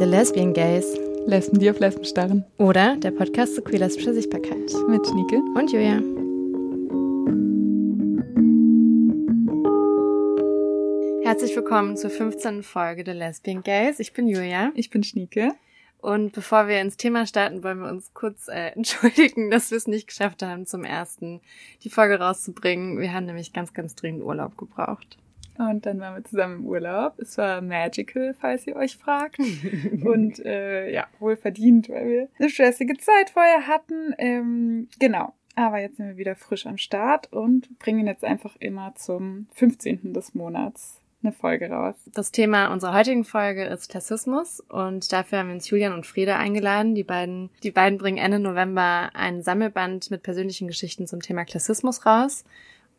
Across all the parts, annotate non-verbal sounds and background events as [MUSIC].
The Lesbian Gays. Lesben, die auf Lesben starren. Oder der Podcast zur queer-lesbischer Sichtbarkeit. Mit Schnieke. Und Julia. Herzlich willkommen zur 15. Folge der Lesbian Gays. Ich bin Julia. Ich bin Schnieke. Und bevor wir ins Thema starten, wollen wir uns kurz äh, [LAUGHS] entschuldigen, dass wir es nicht geschafft haben, zum ersten die Folge rauszubringen. Wir haben nämlich ganz, ganz dringend Urlaub gebraucht. Und dann waren wir zusammen im Urlaub. Es war magical, falls ihr euch fragt. [LAUGHS] Und äh, ja, wohl verdient, weil wir eine stressige Zeit vorher hatten. Ähm, genau. Aber jetzt sind wir wieder frisch am Start und bringen jetzt einfach immer zum 15. des Monats eine Folge raus. Das Thema unserer heutigen Folge ist Klassismus und dafür haben wir uns Julian und Frieda eingeladen. Die beiden, die beiden bringen Ende November ein Sammelband mit persönlichen Geschichten zum Thema Klassismus raus.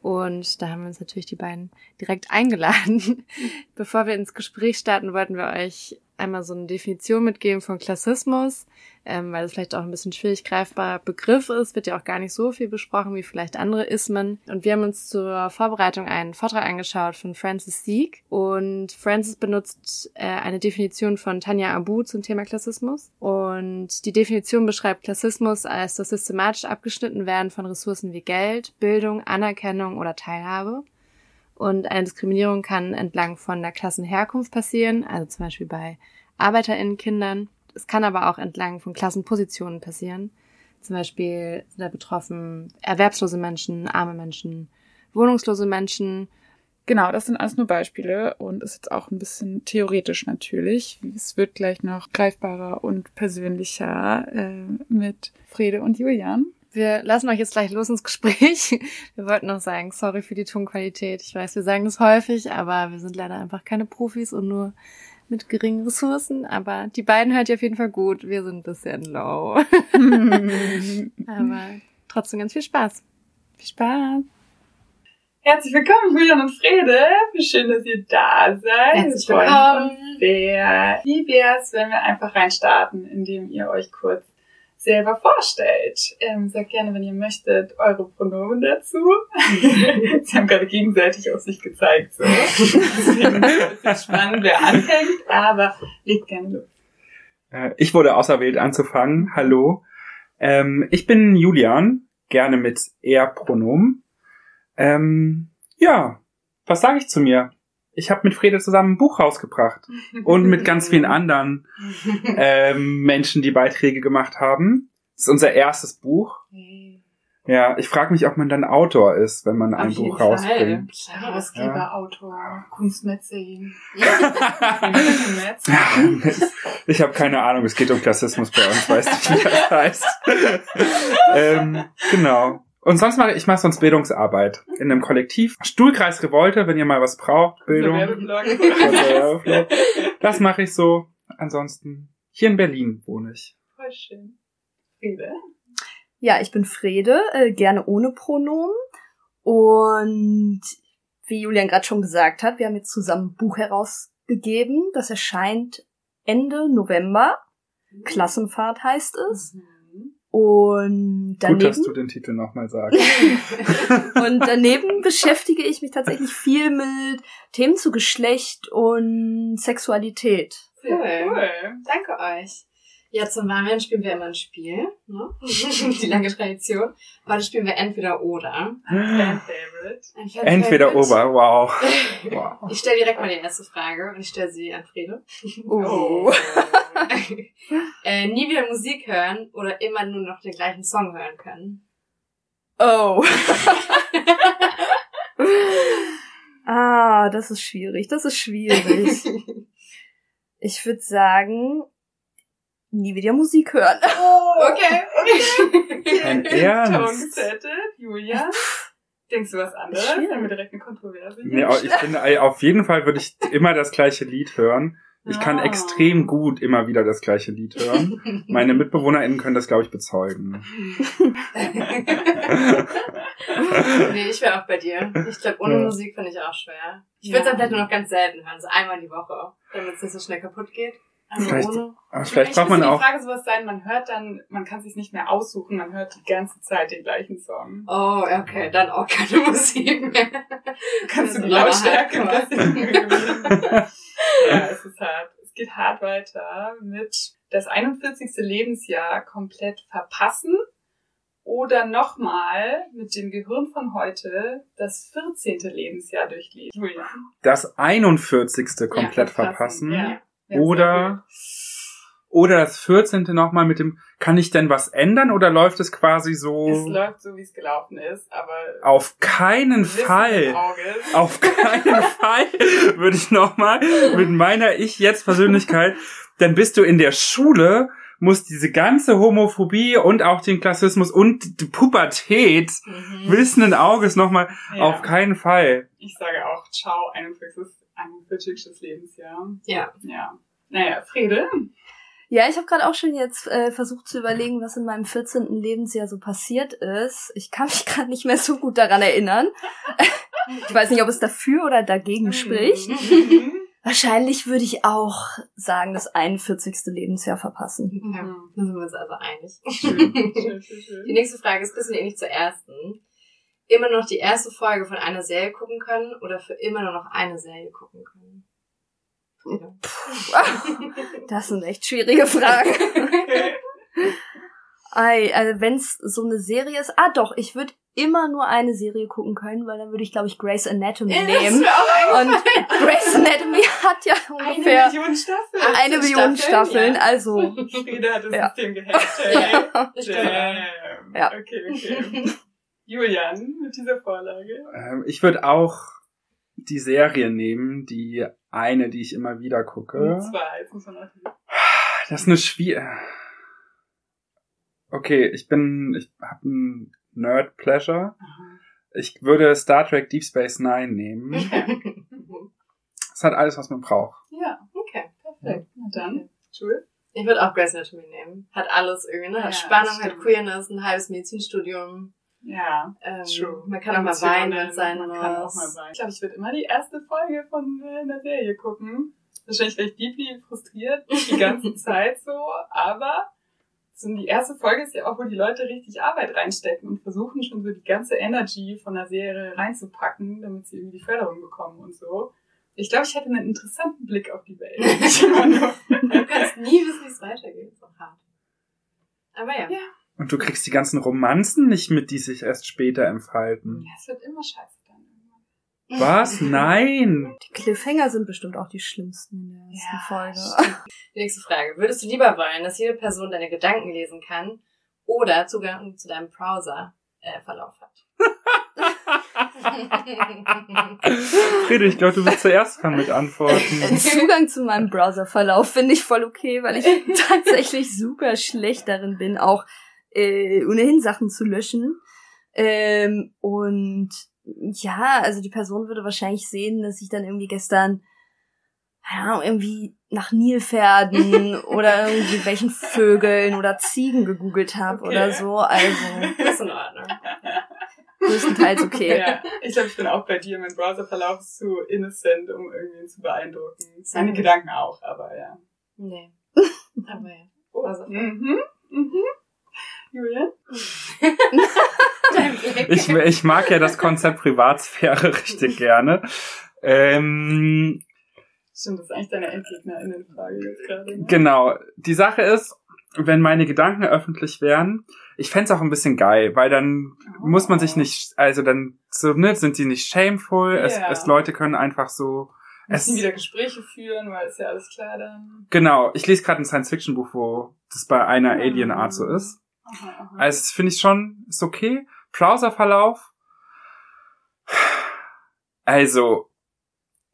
Und da haben wir uns natürlich die beiden direkt eingeladen. [LAUGHS] Bevor wir ins Gespräch starten, wollten wir euch einmal so eine Definition mitgeben von Klassismus, ähm, weil es vielleicht auch ein bisschen schwierig greifbarer Begriff ist, wird ja auch gar nicht so viel besprochen wie vielleicht andere Ismen. Und wir haben uns zur Vorbereitung einen Vortrag angeschaut von Francis Sieg und Francis benutzt äh, eine Definition von Tanja Abu zum Thema Klassismus und die Definition beschreibt Klassismus als das systematisch abgeschnitten werden von Ressourcen wie Geld, Bildung, Anerkennung oder Teilhabe. Und eine Diskriminierung kann entlang von der Klassenherkunft passieren, also zum Beispiel bei ArbeiterInnenkindern. Es kann aber auch entlang von Klassenpositionen passieren. Zum Beispiel sind da betroffen erwerbslose Menschen, arme Menschen, wohnungslose Menschen. Genau, das sind alles nur Beispiele und ist jetzt auch ein bisschen theoretisch natürlich. Es wird gleich noch greifbarer und persönlicher äh, mit Frede und Julian. Wir lassen euch jetzt gleich los ins Gespräch. [LAUGHS] Wir wollten noch sagen, sorry für die Tonqualität. Ich weiß, wir sagen das häufig, aber wir sind leider einfach keine Profis und nur mit geringen Ressourcen. Aber die beiden hört ihr auf jeden Fall gut. Wir sind ein bisschen low. [LAUGHS] aber trotzdem ganz viel Spaß. Viel Spaß. Herzlich willkommen, Julian und Frede. Wie schön, dass ihr da seid. Herzlich willkommen. Sehr. Wie wär's, wenn wir einfach reinstarten, indem ihr euch kurz selber vorstellt. Ähm, sagt gerne, wenn ihr möchtet, eure Pronomen dazu. [LAUGHS] Sie haben gerade gegenseitig auf sich gezeigt. So. [LAUGHS] Deswegen ist es spannend, wer anfängt, aber legt gerne los. Äh, Ich wurde auserwählt anzufangen. Hallo. Ähm, ich bin Julian, gerne mit Er-Pronomen. Ähm, ja, was sage ich zu mir? Ich habe mit Frede zusammen ein Buch rausgebracht und mit ganz vielen anderen [LAUGHS] ähm, Menschen, die Beiträge gemacht haben. Das ist unser erstes Buch. Ja, ich frage mich, ob man dann Autor ist, wenn man ein Auf jeden Buch Fall. rausbringt. Herausgeber, Ja. Autor, Kunstmäzen. [LAUGHS] ich habe keine Ahnung, es geht um Klassismus bei uns, weiß nicht, wie das heißt. [LAUGHS] ähm, genau. Und sonst mache ich, mache sonst Bildungsarbeit in einem Kollektiv. Stuhlkreis Revolte, wenn ihr mal was braucht, Bildung. [LAUGHS] Das mache ich so. Ansonsten hier in Berlin wohne ich. Voll schön. Friede. Ja, ich bin Frede, äh, gerne ohne Pronomen. Und wie Julian gerade schon gesagt hat, wir haben jetzt zusammen ein Buch herausgegeben. Das erscheint Ende November. Klassenfahrt heißt es. Und Gut, dass daneben, du den Titel nochmal sagst. [LAUGHS] und daneben [LAUGHS] beschäftige ich mich tatsächlich viel mit Themen zu Geschlecht und Sexualität. Sehr cool. Danke euch. Ja, zum Warmen spielen wir immer ein Spiel. Ne? [LAUGHS] Die lange Tradition. Heute spielen wir entweder oder. Ein Fan Entweder. Ober, wow. [LAUGHS] wow. Ich stelle direkt mal die erste Frage und ich stelle sie an Frede. Oh. [LAUGHS] äh, nie wieder Musik hören oder immer nur noch den gleichen Song hören können. Oh. ah, das ist schwierig. Das ist schwierig. Ich würde sagen, nie wieder Musik hören. [LAUGHS] Okay, okay. Ein Ernst. Julia. Denkst du was anderes? Haben wir direkt eine Kontroverse? Nee, ich finde, auf jeden Fall würde ich immer das gleiche Lied hören. Ich kann Ah. extrem gut immer wieder das gleiche Lied hören. Meine MitbewohnerInnen können das, glaube ich, bezeugen. [LAUGHS] nee, ich wäre auch bei dir. Ich glaube, ohne Ja. Musik finde ich auch schwer. Ich würde es Ja. dann vielleicht nur noch ganz selten hören, so einmal die Woche, damit es nicht so schnell kaputt geht. Also Vielleicht- ohne. Vielleicht Vielleicht braucht man auch. die Frage sowas sein, man hört dann, man kann sich nicht mehr aussuchen, man hört die ganze Zeit den gleichen Song. Oh, okay, dann auch keine [LAUGHS] Musik mehr. Kannst du die Ja, Lautstärke gewöhnen? [LAUGHS] Ja, es ist hart. Es geht hart weiter mit das 41. Lebensjahr komplett verpassen oder nochmal mit dem Gehirn von heute das 14. Lebensjahr durchleben. Julian. Das 41. komplett Ja, verpassen. Ja. Ja, Oder, oder das 14. nochmal mit dem, kann ich denn was ändern oder läuft es quasi gut. Es so? läuft so, wie es gelaufen ist, aber Auf keinen Fall. Auf keinen [LAUGHS] Fall würde ich nochmal mit meiner Ich-Jetzt-Persönlichkeit, dann bist du in der Schule, musst diese ganze Homophobie und auch den Klassismus und die Pubertät Mhm. wissenden Auges nochmal Ja. auf keinen Fall. Ich sage auch, ciao, 41. 41. Lebensjahr. Ja. Ja. Naja, Frede. Ja, ich habe gerade auch schon jetzt äh, versucht zu überlegen, was in meinem 14. Lebensjahr so passiert ist. Ich kann mich [LAUGHS] gerade nicht mehr so gut daran erinnern. [LAUGHS] ich weiß nicht, ob es dafür oder dagegen spricht. Mhm. [LAUGHS] Wahrscheinlich würde ich auch sagen, das 41. Lebensjahr verpassen. Ja, da sind wir uns also einig. Schön, schön, schön, Die schön. nächste Frage ist ein bisschen ähnlich zur ersten. Immer noch die erste Folge von einer Serie gucken können oder für immer nur noch eine Serie gucken können? Frieda. Das sind echt schwierige Fragen. Ei, also wenn es so eine Serie ist, ah doch, ich würde immer nur eine Serie gucken können, weil dann würde ich, glaube ich, Grey's Anatomy Das nehmen. Und Grey's Anatomy hat ja Eine ungefähr Million Staffeln. eine Million Staffeln, ja. also Frieda hat das Ja. System gehackt. Ja. Damn. Ja. Okay, okay. Julian, mit dieser Vorlage. Ähm, ich würde auch die Serie nehmen, die eine, die ich immer wieder gucke. Und zwar, jetzt muss man noch Das ist eine Schwier. Okay, ich bin, ich habe ein Nerd Pleasure. Ich würde Star Trek Deep Space Nine nehmen. Es hat alles, was man braucht. Ja, Okay. perfekt. Na dann, Jules. Ich würde auch Grey's Anatomy nehmen. Hat alles irgendwie, ne? Hat Ja, Spannung, hat Queerness, ein halbes Medizinstudium. Ja, Ähm, true. man kann auch mal weinen, wenn es sein man muss. kann auch mal weinen. Ich glaube, ich würde immer die erste Folge von äh, einer Serie gucken. Wahrscheinlich wäre ich deeply frustriert die ganze [LAUGHS] Zeit so, aber so die erste Folge ist ja auch, wo die Leute richtig Arbeit reinstecken und versuchen schon so die ganze Energy von der Serie reinzupacken, damit sie irgendwie die Förderung bekommen und so. Ich glaube, ich hätte einen interessanten Blick auf die Welt. [LAUGHS] [LAUGHS] Du kannst nie wissen, wie es weitergeht. Ist auch hart. Aber ja. Ja. Und du kriegst die ganzen Romanzen nicht mit, die sich erst später entfalten. ja, es wird immer scheiße dann irgendwann. Was? [LAUGHS] Nein! die Cliffhanger sind bestimmt auch die schlimmsten in der ersten Ja, Folge. [LAUGHS] Die nächste Frage. Würdest du lieber wollen, dass jede Person deine Gedanken lesen kann oder Zugang zu deinem Browser äh, Verlauf hat? [LAUGHS] Friede, ich glaube, du willst zuerst dran mit antworten. Zugang zu meinem Browserverlauf finde ich voll okay, weil ich tatsächlich super schlecht darin bin, auch äh, ohnehin Sachen zu löschen. Ähm, und ja, also die Person würde wahrscheinlich sehen, dass ich dann irgendwie gestern ja, irgendwie nach Nilpferden [LAUGHS] oder irgendwie welchen Vögeln oder Ziegen gegoogelt habe Okay. oder so. Also ist in Ordnung. größtenteils okay. Ja, ich glaube, ich bin auch bei dir. Mein Browserverlauf ist zu innocent, um irgendwie zu beeindrucken. Seine Gedanken auch, aber ja. Nee. [LAUGHS] Aber ja. Oh, Also- mhm, mhm. Julian? [LAUGHS] Ich, ich mag ja das Konzept Privatsphäre [LAUGHS] richtig gerne. Ähm, Stimmt, das ist eigentlich deine Endgegnerinnenfrage jetzt gerade. Ne? Genau. Die Sache ist, wenn meine Gedanken öffentlich wären, ich fänd's auch ein bisschen geil, weil dann Oh. muss man sich nicht, also dann so, ne, sind sie nicht shameful, es, Ja. es Leute können einfach so, es, Müssen wieder Gespräche führen, weil ist ja alles klar dann. genau, ich lese gerade ein Science-Fiction-Buch, wo das bei einer Mhm. Alien-Art so ist. Aha, aha. Also finde ich schon, ist okay. Browserverlauf, also,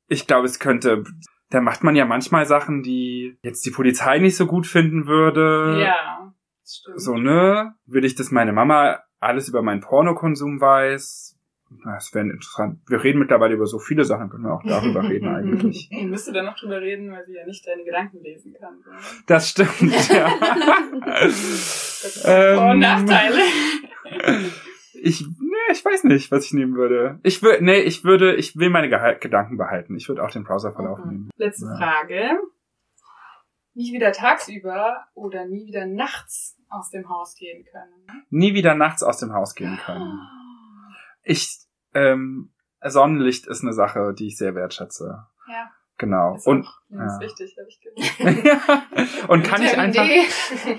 ich glaube, es könnte, da macht man ja manchmal Sachen, die jetzt die Polizei nicht so gut finden würde. ja, stimmt. So, ne? Will ich, dass meine Mama alles über meinen Pornokonsum weiß? Na, Das wäre interessant. Wir reden mittlerweile über so viele Sachen, können wir auch darüber [LAUGHS] reden eigentlich. [LAUGHS] Ich müsste dann noch drüber reden, weil sie ja nicht deine Gedanken lesen kann. So. Das stimmt, [LAUGHS] ja. Das Vor- und Ähm, Nachteile. Ich, ne, ich weiß nicht, was ich nehmen würde. Ich würde, nee, ich würde, ich will meine Geha Gedanken behalten. Ich würde auch den Browserverlauf Mhm. nehmen. Letzte Ja. Frage. nie wieder tagsüber oder nie wieder nachts aus dem Haus gehen können. Nie wieder nachts aus dem Haus gehen können. Ich, ähm, Sonnenlicht ist eine Sache, die ich sehr wertschätze. Ja, Genau. ist Und, ja. wichtig, habe ich gehört. [LAUGHS] und kann ich einfach,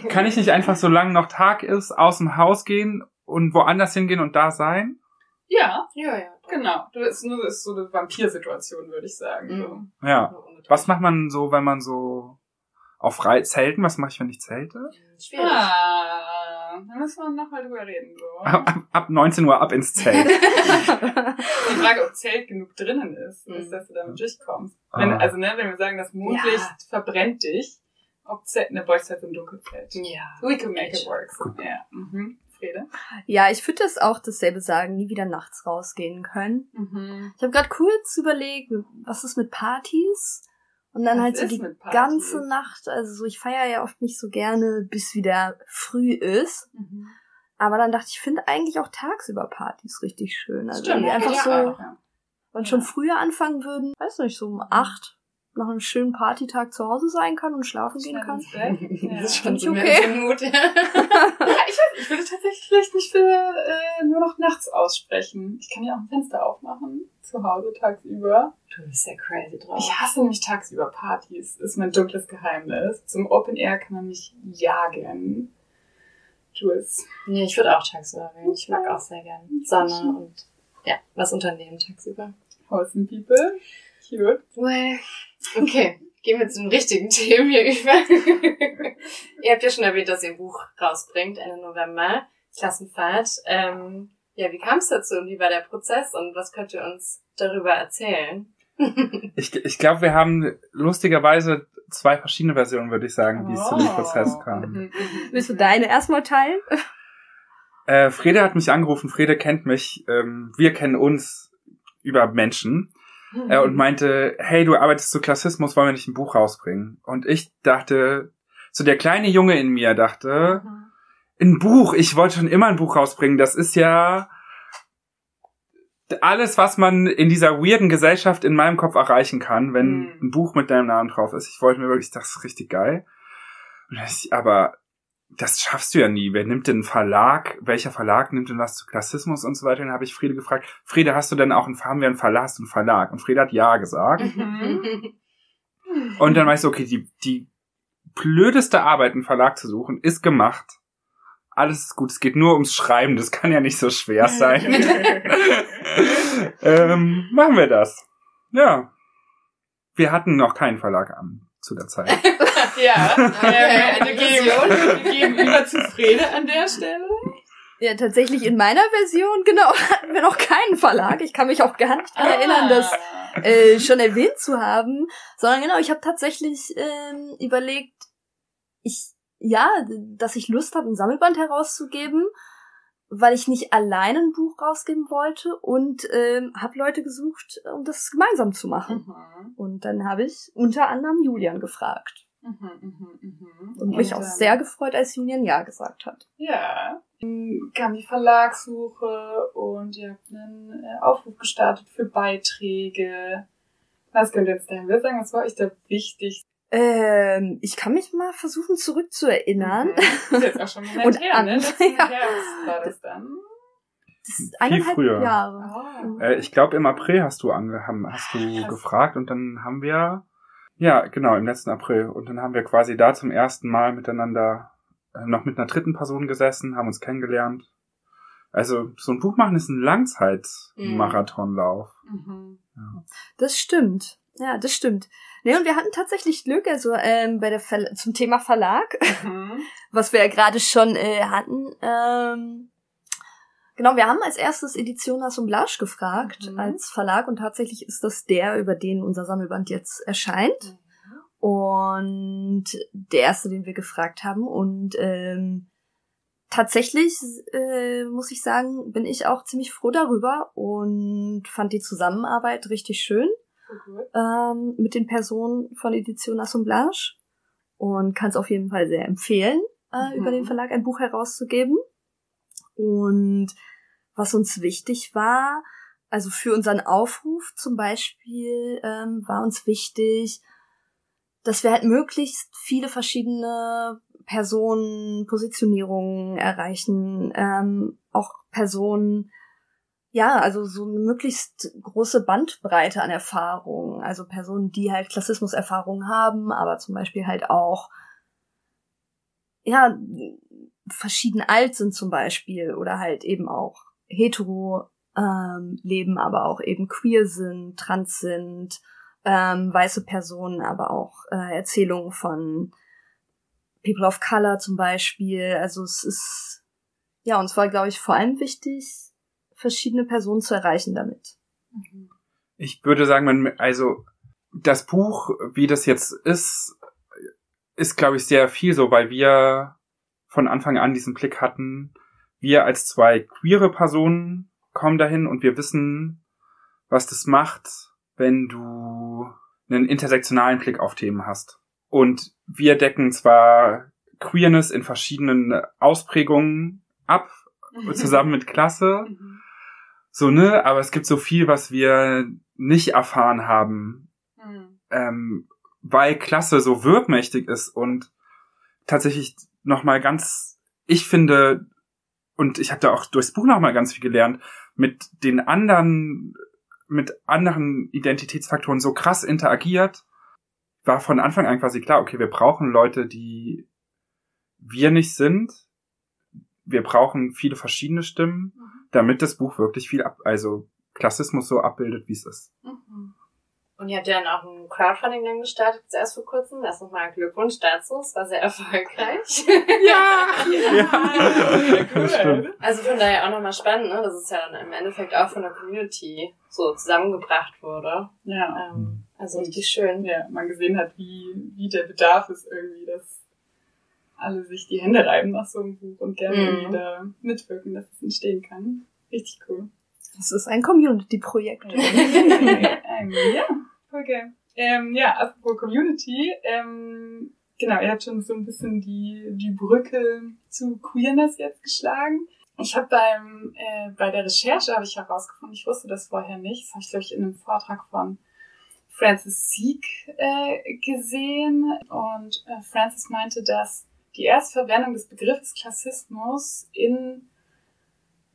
kann ich nicht einfach, solange noch Tag ist, aus dem Haus gehen und woanders hingehen und da sein? Ja, Ja, ja. genau. Du ist nur das ist so eine Vampirsituation, würde ich sagen. Mhm. Ja. Was macht man so, wenn man so auf Rei Zelten? Was mache ich, wenn ich zelte? So. Schwierig. Ah, da müssen wir nochmal drüber reden. So. Ab, ab, ab 19 Uhr ab ins Zelt. [LAUGHS] Die Frage, ob Zelt genug drinnen ist, Mhm. ist, dass du damit durchkommst. Wenn, Ah. also, ne, wenn wir sagen, das Mondlicht Ja. verbrennt dich, ob Zelt, ne, bräuchst halt so ein Dunkelzelt. Ja. We can make it work. Ja. Mhm. Frede? Ja, ich würde das auch dasselbe sagen, nie wieder nachts rausgehen können. Mhm. Ich habe gerade kurz überlegt, was ist mit Partys? Und dann Was halt so die ganze Nacht, also so, ich feiere ja oft nicht so gerne, bis wieder früh ist. Mhm. Aber dann dachte ich, ich finde eigentlich auch tagsüber Partys richtig schön. Also Stimmt, einfach ja, so, ja. wenn schon Ja. früher anfangen würden, weiß nicht, so um acht nach einem schönen Partytag zu Hause sein kann und schlafen gehen kann. [LAUGHS] Ja. Das ist schon so okay. im Mut. [LAUGHS] Ja, ich weiß, ich würde tatsächlich vielleicht nicht für äh, nur noch nachts aussprechen. Ich kann ja auch ein Fenster aufmachen, zu Hause tagsüber. Du bist ja crazy drauf. Ich hasse nämlich tagsüber Partys, ist mein dunkles Geheimnis. Zum Open Air kann man mich jagen. Jules. Nee, ich würde auch tagsüber wählen. Ich mag auch sehr gern Sonne und ja, was unternehmen tagsüber. Wholesome People. Cute. Well, okay. Gehen wir zu den richtigen [LAUGHS] Themen hier über. ihr habt ja schon erwähnt, dass ihr ein Buch rausbringt, Ende November, Klassenfahrt. Ähm, ja, wie kam es dazu und wie war der Prozess und was könnt ihr uns darüber erzählen? [LAUGHS] Ich, ich glaube, wir haben lustigerweise zwei verschiedene Versionen, würde ich sagen, wie es zu dem Oh. Prozess kam. [LAUGHS] Willst du deine erstmal teilen? Äh, Frede hat mich angerufen, Frede kennt mich, ähm, wir kennen uns über Menschen äh, und meinte, hey, du arbeitest zu Klassismus, wollen wir nicht ein Buch rausbringen? Und ich dachte, so der kleine Junge in mir dachte, ein Buch, ich wollte schon immer ein Buch rausbringen, das ist ja alles, was man in dieser weirden Gesellschaft in meinem Kopf erreichen kann, wenn Mhm. ein Buch mit deinem Namen drauf ist. Ich wollte mir wirklich, das ist richtig geil. Aber das schaffst du ja nie. Wer nimmt denn einen Verlag? Welcher Verlag nimmt denn was zu Klassismus und so weiter? Dann habe ich Friede gefragt, Friede, hast du denn auch einen, haben wir einen Verlag, hast du einen Verlag? Und Friede hat ja gesagt. Mhm. Und dann weißt du, okay, die, die blödeste Arbeit, einen Verlag zu suchen, ist gemacht. Alles ist gut, es geht nur ums Schreiben, das kann ja nicht so schwer sein. [LAUGHS] ähm, machen wir das. Ja. Wir hatten noch keinen Verlag an zu der Zeit. [LAUGHS] Ja, [LAUGHS] Okay, eine Vision. wir geben über zu Frede an der Stelle. Ja, tatsächlich in meiner Version, genau, [LAUGHS] hatten wir noch keinen Verlag. Ich kann mich auch gar nicht daran erinnern, das Ah. äh, schon erwähnt zu haben, sondern genau, ich habe tatsächlich ähm, überlegt, ich ja, dass ich Lust habe, ein Sammelband herauszugeben, weil ich nicht allein ein Buch rausgeben wollte und ähm, habe Leute gesucht, um das gemeinsam zu machen. Mhm. Und dann habe ich unter anderem Julian gefragt Mhm, mhm, mhm. und mich auch ähm, sehr gefreut, als Julian ja gesagt hat. Ja. Dann kam die Verlagssuche und ihr habt einen äh, Aufruf gestartet für Beiträge. Was könnt ihr jetzt dahin sagen? Was war euch da wichtig? Ähm, ich kann mich mal versuchen zurückzuerinnern. Mhm. Das ist jetzt auch schon [LAUGHS] ein Moment Und her, ne? Letzten ja. Herbst war das dann. Das ist eineinhalb früher. Jahre. Oh. Äh, ich glaube, im April hast du ange haben, hast du Krass. gefragt und dann haben wir, ja, genau, im letzten April. Und dann haben wir quasi da zum ersten Mal miteinander äh, noch mit einer dritten Person gesessen, haben uns kennengelernt. Also, so ein Buch machen ist ein Langzeitmarathonlauf. Mhm. Das stimmt. Ja, das stimmt. Nee, und wir hatten tatsächlich Glück, also ähm, bei der Verla zum Thema Verlag, Mhm. [LAUGHS] was wir ja gerade schon äh, hatten. Ähm, genau, wir haben als erstes Edition Assemblage gefragt Mhm. als Verlag und tatsächlich ist das der, über den unser Sammelband jetzt erscheint. Und der erste, den wir gefragt haben. Und ähm, tatsächlich, äh, muss ich sagen, bin ich auch ziemlich froh darüber und fand die Zusammenarbeit richtig schön Gut. ähm, mit den Personen von Edition Assemblage und kann es auf jeden Fall sehr empfehlen, äh, Mhm. über den Verlag ein Buch herauszugeben. Und was uns wichtig war, also für unseren Aufruf zum Beispiel, ähm, war uns wichtig, dass wir halt möglichst viele verschiedene Personen, Positionierungen erreichen, ähm, auch Personen, ja, also so eine möglichst große Bandbreite an Erfahrungen. Also Personen, die halt Klassismus-Erfahrungen haben, aber zum Beispiel halt auch, ja, verschieden alt sind zum Beispiel oder halt eben auch hetero ähm, leben, aber auch eben queer sind, trans sind, ähm, weiße Personen, aber auch äh, Erzählungen von People of Color zum Beispiel. Also es ist, ja, und zwar glaube ich vor allem wichtig, verschiedene Personen zu erreichen damit. Ich würde sagen, man, also das Buch, wie das jetzt ist, ist, glaube ich, sehr viel so, weil wir von Anfang an diesen Blick hatten, wir als zwei queere Personen kommen dahin und wir wissen, was das macht, wenn du einen intersektionalen Blick auf Themen hast. Und wir decken zwar Queerness in verschiedenen Ausprägungen ab, [LAUGHS] zusammen mit Klasse, Mhm. So, ne? Aber es gibt so viel, was wir nicht erfahren haben, Mhm. ähm, weil Klasse so wirkmächtig ist und tatsächlich nochmal ganz, ich finde, und ich habe da auch durchs Buch nochmal ganz viel gelernt, mit den anderen, mit anderen Identitätsfaktoren so krass interagiert, war von Anfang an quasi klar, okay, wir brauchen Leute, die wir nicht sind. Wir brauchen viele verschiedene Stimmen, damit das Buch wirklich viel ab, also Klassismus so abbildet, wie es ist. Mhm. Und ihr habt ja dann auch ein Crowdfunding dann gestartet, jetzt erst vor kurzem. Das nochmal Glückwunsch dazu. Es war sehr erfolgreich. Ja! [LAUGHS] Ja, Das stimmt. Also von daher auch nochmal spannend, ne? dass es ja dann im Endeffekt auch von der Community so zusammengebracht wurde. Ja. Ähm, also richtig schön. ja, man gesehen hat, wie, wie der Bedarf ist irgendwie, dass alle sich die Hände reiben nach so einem Buch und gerne Mhm. da mitwirken, dass es entstehen kann. Richtig cool. Das ist ein Community-Projekt. [LAUGHS] ähm, ja, voll geil. Ähm, ja, apropos Community, ähm, genau, ihr habt schon so ein bisschen die, die Brücke zu Queerness jetzt geschlagen. Ich habe beim äh, bei der Recherche habe ich herausgefunden, ich wusste das vorher nicht, das habe ich glaube ich in einem Vortrag von Francis Sieg äh, gesehen und äh, Francis meinte, dass die Erstverwendung des Begriffes Klassismus in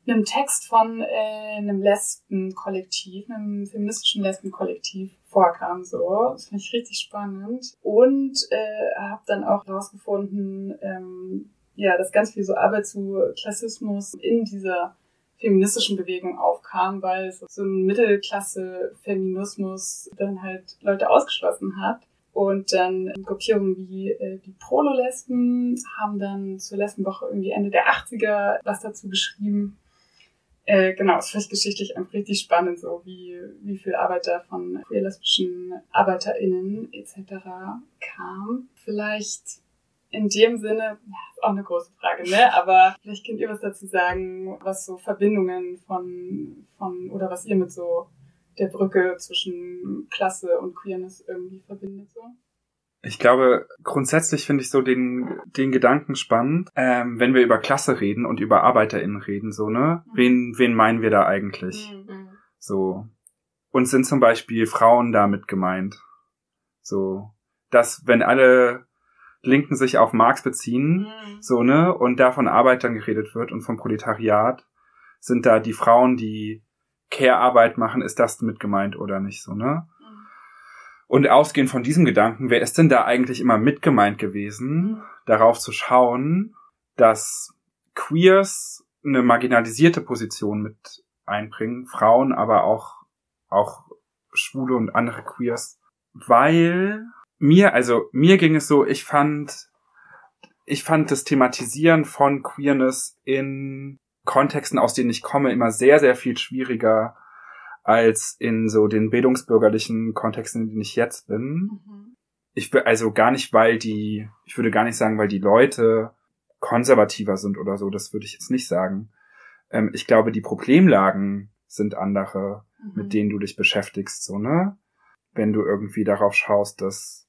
einem Text von äh, einem Lesbenkollektiv, einem feministischen Lesbenkollektiv vorkam. So, das fand ich richtig spannend und äh, habe dann auch herausgefunden, ähm, ja, dass ganz viel so Arbeit zu Klassismus in dieser feministischen Bewegung aufkam, weil so ein Mittelklasse-Feminismus dann halt Leute ausgeschlossen hat. Und dann Gruppierungen wie äh, die Prolo-Lesben haben dann zur Lesbenwoche irgendwie Ende der 80er was dazu geschrieben. Äh, genau, fand ich geschichtlich einfach richtig spannend, so wie, wie viel Arbeit da von queer-lesbischen ArbeiterInnen etc. kam. Vielleicht in dem Sinne, ja, ist auch eine große Frage, ne? Aber vielleicht könnt ihr was dazu sagen, was so Verbindungen von, von, oder was ihr mit so der Brücke zwischen Klasse und Queerness irgendwie verbindet, so. Ich glaube, grundsätzlich finde ich so den, den Gedanken spannend, ähm, wenn wir über Klasse reden und über ArbeiterInnen reden, so, ne? Wen, wen meinen wir da eigentlich? Mhm. So. Und sind zum Beispiel Frauen damit gemeint? So. Dass, wenn alle Linken sich auf Marx beziehen, Mhm. so, ne, und da von Arbeitern geredet wird und vom Proletariat, sind da die Frauen, die Care-Arbeit machen, ist das mit gemeint oder nicht, so, ne? Mhm. Und ausgehend von diesem Gedanken, wer ist denn da eigentlich immer mit gemeint gewesen, darauf zu schauen, dass Queers eine marginalisierte Position mit einbringen, Frauen, aber auch, auch Schwule und andere Queers, weil mir, also mir ging es so, ich fand, ich fand das Thematisieren von Queerness in Kontexten, aus denen ich komme, immer sehr, sehr viel schwieriger als in so den bildungsbürgerlichen Kontexten, in denen ich jetzt bin. Mhm. Ich will also gar nicht, weil die, ich würde gar nicht sagen, weil die Leute konservativer sind oder so, das würde ich jetzt nicht sagen. Ähm, ich glaube, die Problemlagen sind andere, Mhm. mit denen du dich beschäftigst, so, ne? Wenn du irgendwie darauf schaust, dass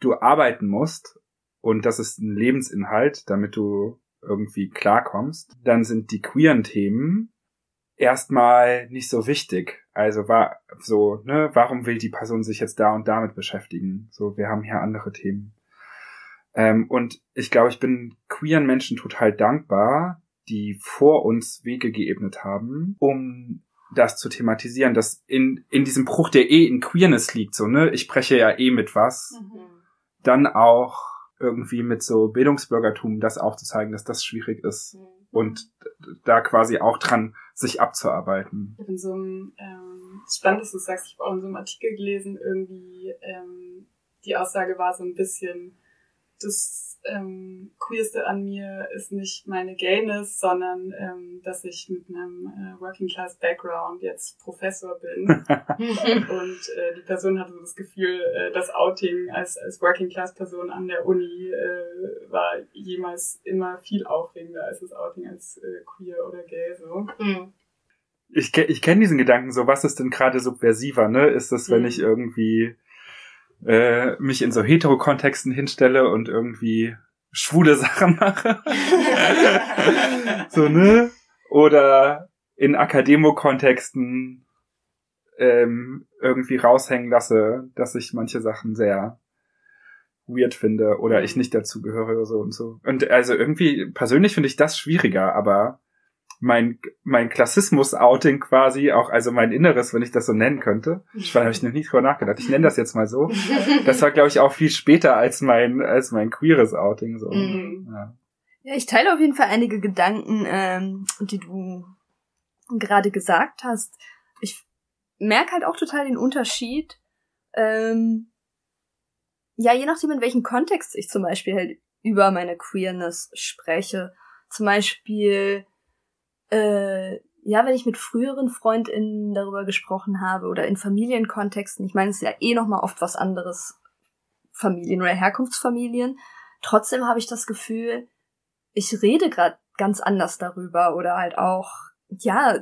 du arbeiten musst und das ist ein Lebensinhalt, damit du irgendwie klarkommst, dann sind die queeren Themen erstmal nicht so wichtig. Also war so, ne, warum will die Person sich jetzt da und damit beschäftigen? So, wir haben hier andere Themen. Ähm, und ich glaube, ich bin queeren Menschen total dankbar, die vor uns Wege geebnet haben, um das zu thematisieren, dass in, in diesem Bruch, der eh in Queerness liegt, so, ne, ich spreche ja eh mit was, mhm. dann auch irgendwie mit so Bildungsbürgertum das aufzuzeigen, dass das schwierig ist mhm. und da quasi auch dran sich abzuarbeiten. Ich habe in so einem, ähm, spannend, dass du sagst, ich habe auch in so einem Artikel gelesen, irgendwie, ähm, die Aussage war so ein bisschen, das ähm, Queerste an mir ist nicht meine Gayness, sondern ähm, dass ich mit einem äh, Working Class Background jetzt Professor bin. [LAUGHS] und äh, die Person hatte so das Gefühl, äh, das Outing als, als Working Class Person an der Uni äh, war jemals immer viel aufregender als das Outing als äh, queer oder gay. So. Mhm. Ich, ich kenne diesen Gedanken so, was ist denn gerade subversiver, ne? Ist das, wenn mhm. ich irgendwie äh, mich in so hetero-Kontexten hinstelle und irgendwie schwule [LAUGHS] Sachen mache. [LAUGHS] so, ne? Oder in Akademo-Kontexten ähm, irgendwie raushängen lasse, dass ich manche Sachen sehr weird finde oder ich nicht dazu gehöre oder so und so. Und also irgendwie persönlich finde ich das schwieriger, aber mein, mein Klassismus-Outing quasi, auch also mein Inneres, wenn ich das so nennen könnte. Ich habe ich noch nie drüber nachgedacht. Ich nenne das jetzt mal so. Das war, glaube ich, auch viel später als mein, als mein queeres Outing. So. Mhm. Ja. ja, ich teile auf jeden Fall einige Gedanken, ähm, die du gerade gesagt hast. Ich merke halt auch total den Unterschied. Ähm, ja, je nachdem, in welchem Kontext ich zum Beispiel halt über meine Queerness spreche. Zum Beispiel äh, ja, wenn ich mit früheren FreundInnen darüber gesprochen habe oder in Familienkontexten, ich meine, es ist ja eh nochmal oft was anderes, Familien oder Herkunftsfamilien. Trotzdem habe ich das Gefühl, ich rede gerade ganz anders darüber oder halt auch, ja,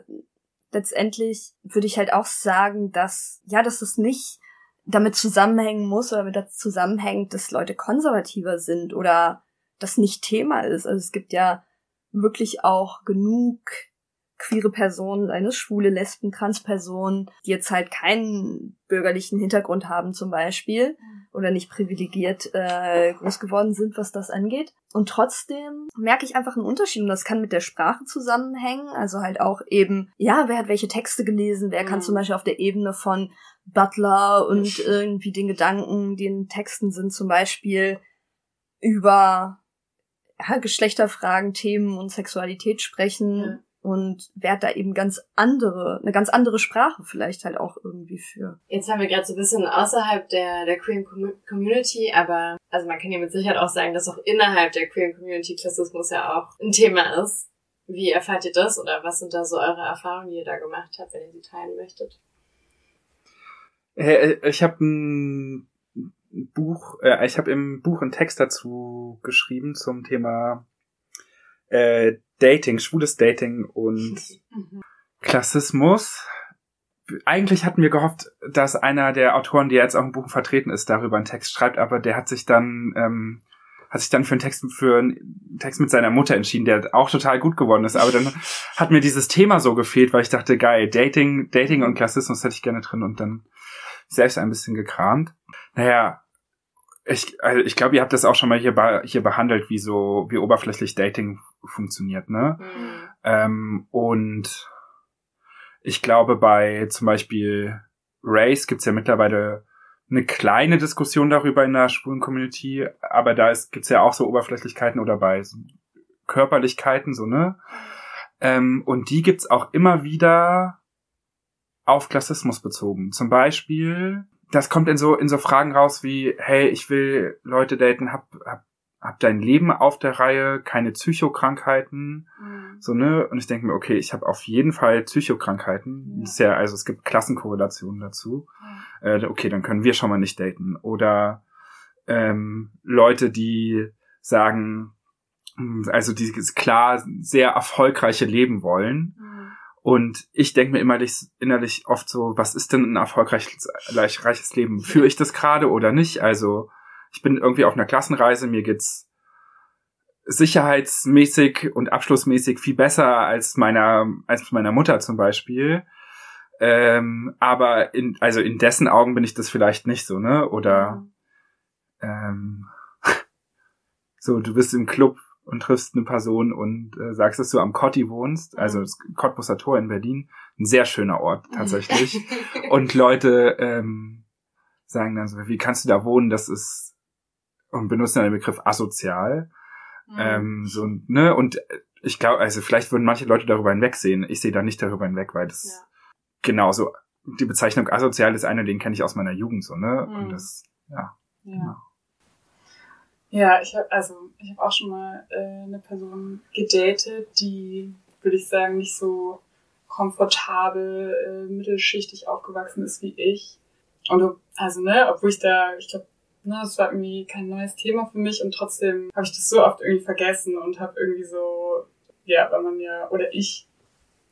letztendlich würde ich halt auch sagen, dass, ja, dass es nicht damit zusammenhängen muss oder damit das zusammenhängt, dass Leute konservativer sind oder das nicht Thema ist. Also es gibt ja wirklich auch genug queere Personen, seine schwule, Lesben, Transpersonen, die jetzt halt keinen bürgerlichen Hintergrund haben zum Beispiel oder nicht privilegiert äh, groß geworden sind, was das angeht. Und trotzdem merke ich einfach einen Unterschied und das kann mit der Sprache zusammenhängen. Also halt auch eben, ja, wer hat welche Texte gelesen, wer kann mhm. zum Beispiel auf der Ebene von Butler und irgendwie den Gedanken, die in Texten sind, zum Beispiel über ja, Geschlechterfragen, Themen und Sexualität sprechen ja. und wer da eben ganz andere, eine ganz andere Sprache vielleicht halt auch irgendwie für. Jetzt haben wir gerade so ein bisschen außerhalb der, der Queer Community, aber also man kann ja mit Sicherheit auch sagen, dass auch innerhalb der Queer Community Klassismus ja auch ein Thema ist. Wie erfahrt ihr das oder was sind da so eure Erfahrungen, die ihr da gemacht habt, wenn ihr sie teilen möchtet? Ich habe ein Buch, äh, ich habe im Buch einen Text dazu geschrieben zum Thema äh, Dating, schwules Dating und mhm. Klassismus. Eigentlich hatten wir gehofft, dass einer der Autoren, der jetzt auch im Buch vertreten ist, darüber einen Text schreibt, aber der hat sich dann ähm, hat sich dann für einen Text für einen Text mit seiner Mutter entschieden, der auch total gut geworden ist. Aber dann hat mir dieses Thema so gefehlt, weil ich dachte, geil, Dating, Dating und Klassismus hätte ich gerne drin und dann selbst ein bisschen gekramt. Naja, ich, also ich glaube, ihr habt das auch schon mal hier, hier behandelt, wie so, wie oberflächlich Dating funktioniert, ne? Mhm. Ähm, und ich glaube, bei zum Beispiel Race gibt's ja mittlerweile eine kleine Diskussion darüber in der schwulen Community, aber da ist, gibt's ja auch so Oberflächlichkeiten oder bei so Körperlichkeiten, so, ne? Ähm, und die gibt's auch immer wieder auf Klassismus bezogen. Zum Beispiel das kommt in so, in so Fragen raus wie, hey, ich will Leute daten, hab, hab, hab dein Leben auf der Reihe, keine Psychokrankheiten, mhm. so, ne? Und ich denke mir, okay, ich habe auf jeden Fall Psychokrankheiten. Ja. ist ja, also es gibt Klassenkorrelationen dazu. Ja. Äh, okay, dann können wir schon mal nicht daten. Oder ähm, Leute, die sagen, also die klar sehr erfolgreiche Leben wollen. Mhm und ich denke mir immer innerlich oft so, was ist denn ein erfolgreiches reiches Leben? Führe ich das gerade oder nicht? Also ich bin irgendwie auf einer Klassenreise, mir geht's sicherheitsmäßig und abschlussmäßig viel besser als meiner als meiner Mutter zum Beispiel. Ähm, aber in, also in dessen Augen bin ich das vielleicht nicht so, ne? Oder ähm, [LAUGHS] so, du bist im Club und triffst eine Person und äh, sagst, dass du am Cotti wohnst, also das Cottbusser Tor in Berlin, ein sehr schöner Ort tatsächlich. [LAUGHS] und Leute ähm, sagen dann so, wie kannst du da wohnen? Das ist und benutzen dann den Begriff asozial. Mhm. Ähm, so, ne? Und ich glaube, also vielleicht würden manche Leute darüber hinwegsehen. Ich sehe da nicht darüber hinweg, weil das Ja. genau so die Bezeichnung asozial ist eine, den kenne ich aus meiner Jugend so, ne? Mhm. Und das, ja. Ja. Ja, ich habe also ich habe auch schon mal äh, eine Person gedatet, die würde ich sagen nicht so komfortabel äh, mittelschichtig aufgewachsen ist wie ich. Und also ne, obwohl ich da, ich glaube, ne, das war irgendwie kein neues Thema für mich und trotzdem habe ich das so oft irgendwie vergessen und habe irgendwie so, ja, weil man ja oder ich,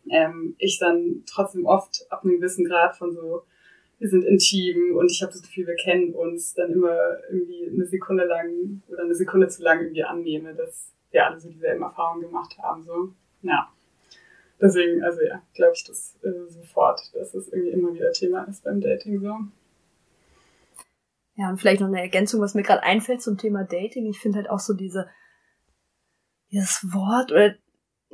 ähm, ich dann trotzdem oft ab einem gewissen Grad von so wir sind intim und ich habe das Gefühl, wir kennen uns, dann immer irgendwie eine Sekunde lang oder eine Sekunde zu lang irgendwie annehme, dass wir alle so dieselben Erfahrungen gemacht haben. So. Ja. Deswegen, also ja, glaube ich das äh, sofort, dass es irgendwie immer wieder Thema ist beim Dating so. Ja, und vielleicht noch eine Ergänzung, was mir gerade einfällt zum Thema Dating. Ich finde halt auch so diese, dieses Wort oder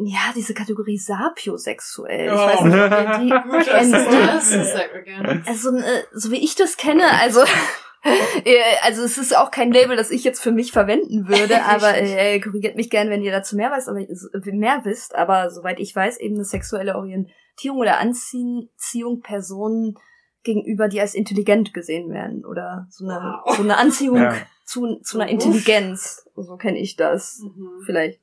ja, diese Kategorie sapiosexuell. Ich Oh. weiß nicht, ob ihr die [LAUGHS] Gut, kennt. dass du das, das sagt mir gerne. Also, äh, so wie ich das kenne, also, [LAUGHS] äh, also es ist auch kein Label, das ich jetzt für mich verwenden würde, [LAUGHS] aber äh, korrigiert mich gerne, wenn ihr dazu mehr weißt, aber äh, mehr wisst, aber soweit ich weiß, eben eine sexuelle Orientierung oder Anziehung Personen gegenüber, die als intelligent gesehen werden oder so eine, Wow. so eine Anziehung Ja. zu, zu einer. Intelligenz. So kenne ich das. Mhm. Vielleicht.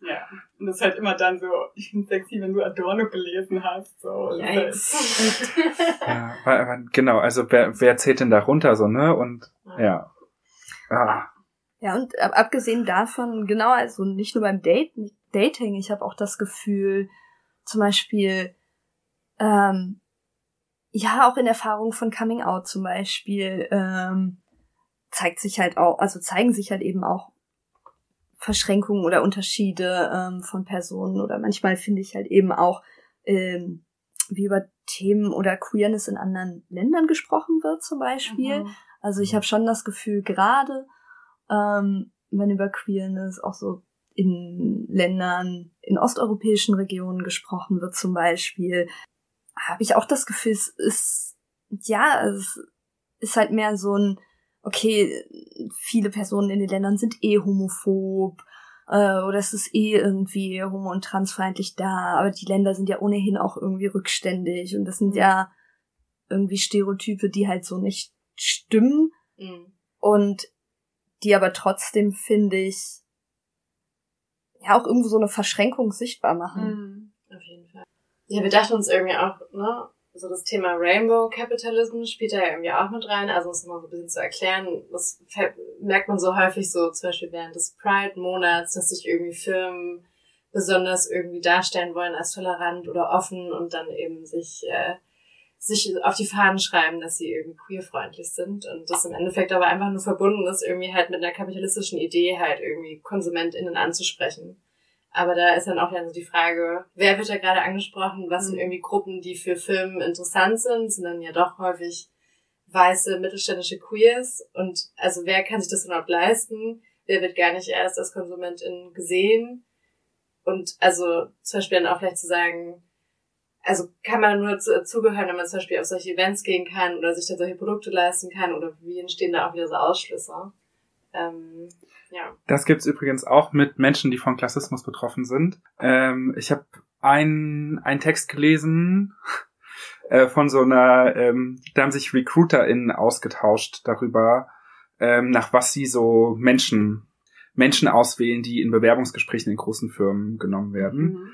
Ja. Und das ist halt immer dann so, [LAUGHS] ich finde sexy, wenn du Adorno gelesen hast. So. Halt- Yikes. [LAUGHS] ja aber, genau, also wer, wer zählt denn da runter so, ne? Und ja. Ah, Ja, und ab- abgesehen davon, genau, also nicht nur beim Date, Dating, ich habe auch das Gefühl, zum Beispiel, ähm, ja, auch in Erfahrung von Coming Out zum Beispiel, ähm, zeigt sich halt auch, also zeigen sich halt eben auch Verschränkungen oder Unterschiede ähm, von Personen oder manchmal finde ich halt eben auch, ähm, wie über Themen oder Queerness in anderen Ländern gesprochen wird zum Beispiel. Mhm. Also ich habe schon das Gefühl, gerade ähm, wenn über Queerness auch so in Ländern, in osteuropäischen Regionen gesprochen wird zum Beispiel, habe ich auch das Gefühl, es ist, ja, es ist halt mehr so ein, okay, viele Personen in den Ländern sind eh homophob äh, oder es ist eh irgendwie homo- und transfeindlich da, aber die Länder sind ja ohnehin auch irgendwie rückständig und das sind ja irgendwie Stereotype, die halt so nicht stimmen Mhm. und die aber trotzdem, finde ich, ja auch irgendwo so eine Verschränkung sichtbar machen. Mhm. Auf jeden Fall. Ja, wir dachten uns irgendwie auch, ne, so das Thema Rainbow Capitalism spielt da ja irgendwie auch mit rein. Also um es mal so ein bisschen zu erklären, das merkt man so häufig so, zum Beispiel während des Pride-Monats, dass sich irgendwie Firmen besonders irgendwie darstellen wollen als tolerant oder offen und dann eben sich, äh, sich auf die Fahnen schreiben, dass sie irgendwie queerfreundlich sind und das im Endeffekt aber einfach nur verbunden ist, irgendwie halt mit einer kapitalistischen Idee halt irgendwie KonsumentInnen anzusprechen. Aber da ist dann auch dann so die Frage, wer wird da gerade angesprochen? Was sind Mhm. irgendwie Gruppen, die für Filme interessant sind? Sind dann ja doch häufig weiße, mittelständische Queers. Und also wer kann sich das überhaupt leisten? Wer wird gar nicht erst als Konsumentin gesehen? Und also zum Beispiel dann auch vielleicht zu sagen, also kann man nur zu, zugehören, wenn man zum Beispiel auf solche Events gehen kann oder sich dann solche Produkte leisten kann oder wie entstehen da auch wieder so Ausschlüsse? Ähm, ja. Das gibt's übrigens auch mit Menschen, die von Klassismus betroffen sind. Ähm, ich habe einen Text gelesen [LAUGHS] äh, von so einer, ähm, da haben sich RecruiterInnen ausgetauscht darüber, ähm, nach was sie so Menschen Menschen auswählen, die in Bewerbungsgesprächen in großen Firmen genommen werden. Mhm.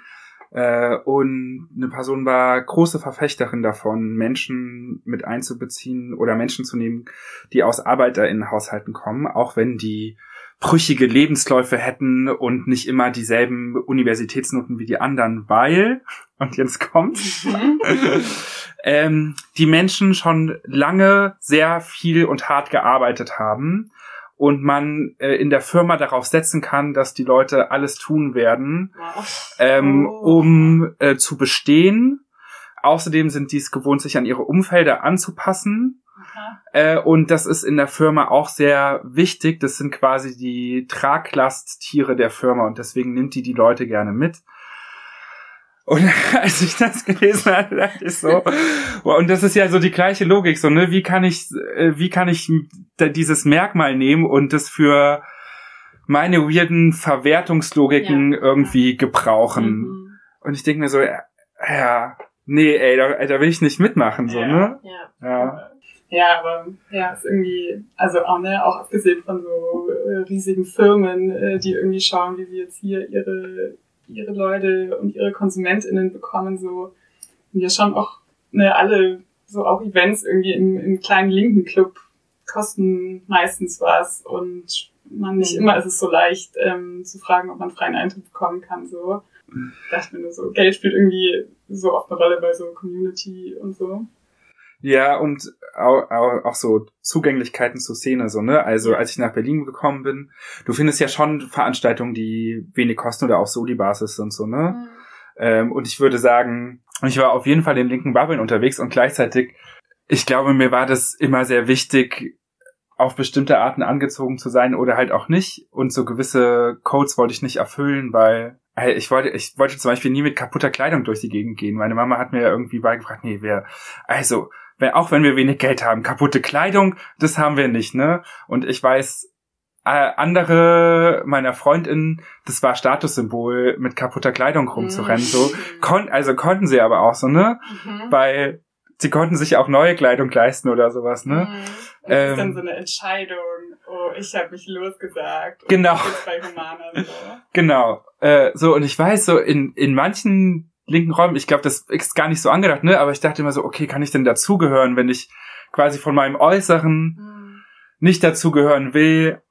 Äh, und eine Person war große Verfechterin davon, Menschen mit einzubeziehen oder Menschen zu nehmen, die aus ArbeiterInnenhaushalten kommen, auch wenn die brüchige Lebensläufe hätten und nicht immer dieselben Universitätsnoten wie die anderen, weil, [LAUGHS] und jetzt kommt's, [LAUGHS] ähm, die Menschen schon lange sehr viel und hart gearbeitet haben und man äh, in der Firma darauf setzen kann, dass die Leute alles tun werden, ähm, Oh. um äh, zu bestehen. Außerdem sind die es gewohnt, sich an ihre Umfelder anzupassen. Äh, und das ist in der Firma auch sehr wichtig. Das sind quasi die Traglasttiere der Firma und deswegen nimmt die die Leute gerne mit. Und [LAUGHS] als ich das gelesen hatte, dachte ich so, und das ist ja so die gleiche Logik, so, ne, wie kann ich, äh, wie kann ich dieses Merkmal nehmen und das für meine weirden Verwertungslogiken Ja. irgendwie gebrauchen? Mhm. Und ich denke mir so, ja, ja, nee, ey, da, da will ich nicht mitmachen, so, Ja. ne? Ja. Ja. Ja, aber ja, ist irgendwie, also auch, ne, auch abgesehen von so äh, riesigen Firmen, äh, die irgendwie schauen, wie sie jetzt hier ihre, ihre Leute und ihre KonsumentInnen bekommen, so, sind ja schon auch, ne, alle, so auch Events irgendwie im, im kleinen linken Club kosten meistens was und man nicht immer ist es so leicht, ähm, zu fragen, ob man freien Eintritt bekommen kann, so. Dachte mir nur so, Geld spielt irgendwie so oft eine Rolle bei so Community und so. Ja, und auch, auch, auch so Zugänglichkeiten zur Szene, so, ne? Also, als ich nach Berlin gekommen bin, du findest ja schon Veranstaltungen, die wenig kosten oder auf Soli-Basis und so, ne? Ähm, und ich würde sagen, ich war auf jeden Fall in linken Bubbeln unterwegs und gleichzeitig, ich glaube, mir war das immer sehr wichtig, auf bestimmte Arten angezogen zu sein oder halt auch nicht. Und so gewisse Codes wollte ich nicht erfüllen, weil ich wollte, ich wollte zum Beispiel nie mit kaputter Kleidung durch die Gegend gehen. Meine Mama hat mir irgendwie beigebracht, nee, wer, also, auch wenn wir wenig Geld haben, kaputte Kleidung, das haben wir nicht, ne? Und ich weiß, äh, andere meiner Freundinnen, das war Statussymbol, mit kaputter Kleidung rumzurennen, so. Kon also konnten sie aber auch so, ne? Mhm. Weil sie konnten sich auch neue Kleidung leisten oder sowas, ne? Mhm. Das ist dann Ähm, so eine Entscheidung. Oh, ich habe mich losgesagt. Genau. Bei Humana so. Genau. Äh, so, und ich weiß, so in, in manchen linken Räumen, ich glaube, das ist gar nicht so angedacht, ne? Aber ich dachte immer so, okay, kann ich denn dazugehören, wenn ich quasi von meinem Äußeren Mhm. nicht dazugehören will,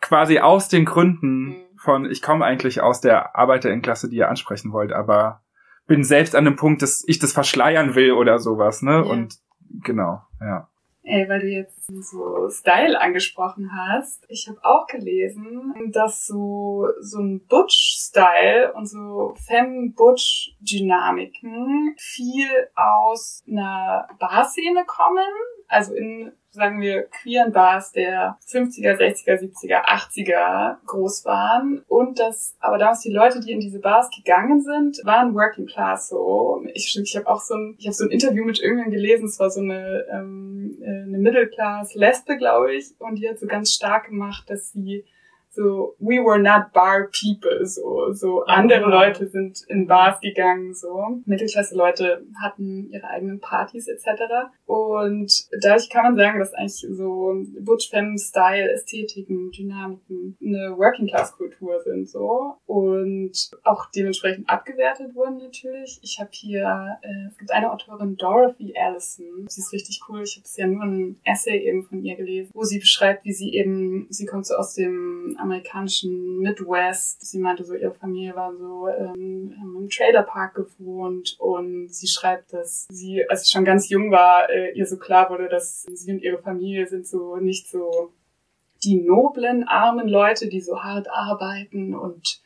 quasi aus den Gründen Mhm. von, ich komme eigentlich aus der Arbeiterinnenklasse, die ihr ansprechen wollt, aber bin selbst an dem Punkt, dass ich das verschleiern will oder sowas, ne? Ja. Und genau, ja. Ey, weil du jetzt so Style angesprochen hast. Ich habe auch gelesen, dass so, so ein Butch-Style und so Femme-Butch-Dynamiken viel aus einer Barszene kommen. Also in, sagen wir, queeren Bars der 50er, 60er, 70er, 80er groß waren. Und dass aber damals die Leute, die in diese Bars gegangen sind, waren Working Class so. Ich, ich habe auch so ein, ich habe so ein Interview mit irgendjemandem gelesen, es war so eine, ähm, äh, eine Middle Class Lesbe, glaube ich, und die hat so ganz stark gemacht, dass sie so, we were not bar people, so, so andere Leute sind in Bars gegangen, so. Mittelklasse Leute hatten ihre eigenen Partys etc. Und dadurch kann man sagen, dass eigentlich so Butch Femme Style, Ästhetiken, Dynamiken eine Working Class Kultur sind, so. Und auch dementsprechend abgewertet wurden natürlich. Ich habe hier, äh, es gibt eine Autorin, Dorothy Allison. Sie ist richtig cool. Ich habe es ja nur ein Essay eben von ihr gelesen, wo sie beschreibt, wie sie eben, sie kommt so aus dem amerikanischen Midwest. Sie meinte so, ihre Familie war so ähm, im Trailerpark gewohnt und sie schreibt, dass sie, als sie schon ganz jung war, äh, ihr so klar wurde, dass sie und ihre Familie sind so nicht so die noblen, armen Leute, die so hart arbeiten und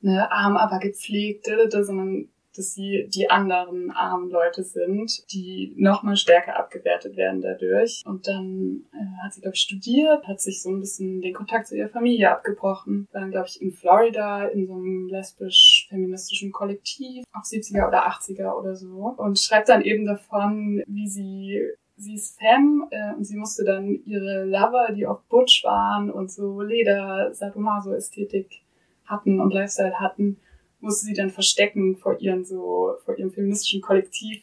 ne, arm, aber gepflegt, sondern dass sie die anderen armen Leute sind, die nochmal stärker abgewertet werden dadurch. Und dann äh, hat sie, glaube ich, studiert, hat sich so ein bisschen den Kontakt zu ihrer Familie abgebrochen. War dann, glaube ich, in Florida in so einem lesbisch-feministischen Kollektiv, auch 70er oder 80er oder so. Und schreibt dann eben davon, wie sie sie ist Femme äh, und sie musste dann ihre Lover, die auch Butch waren und so Leder, Sadomaso-Ästhetik hatten und Lifestyle hatten, musste sie dann verstecken vor ihren so, vor ihrem feministischen Kollektiv,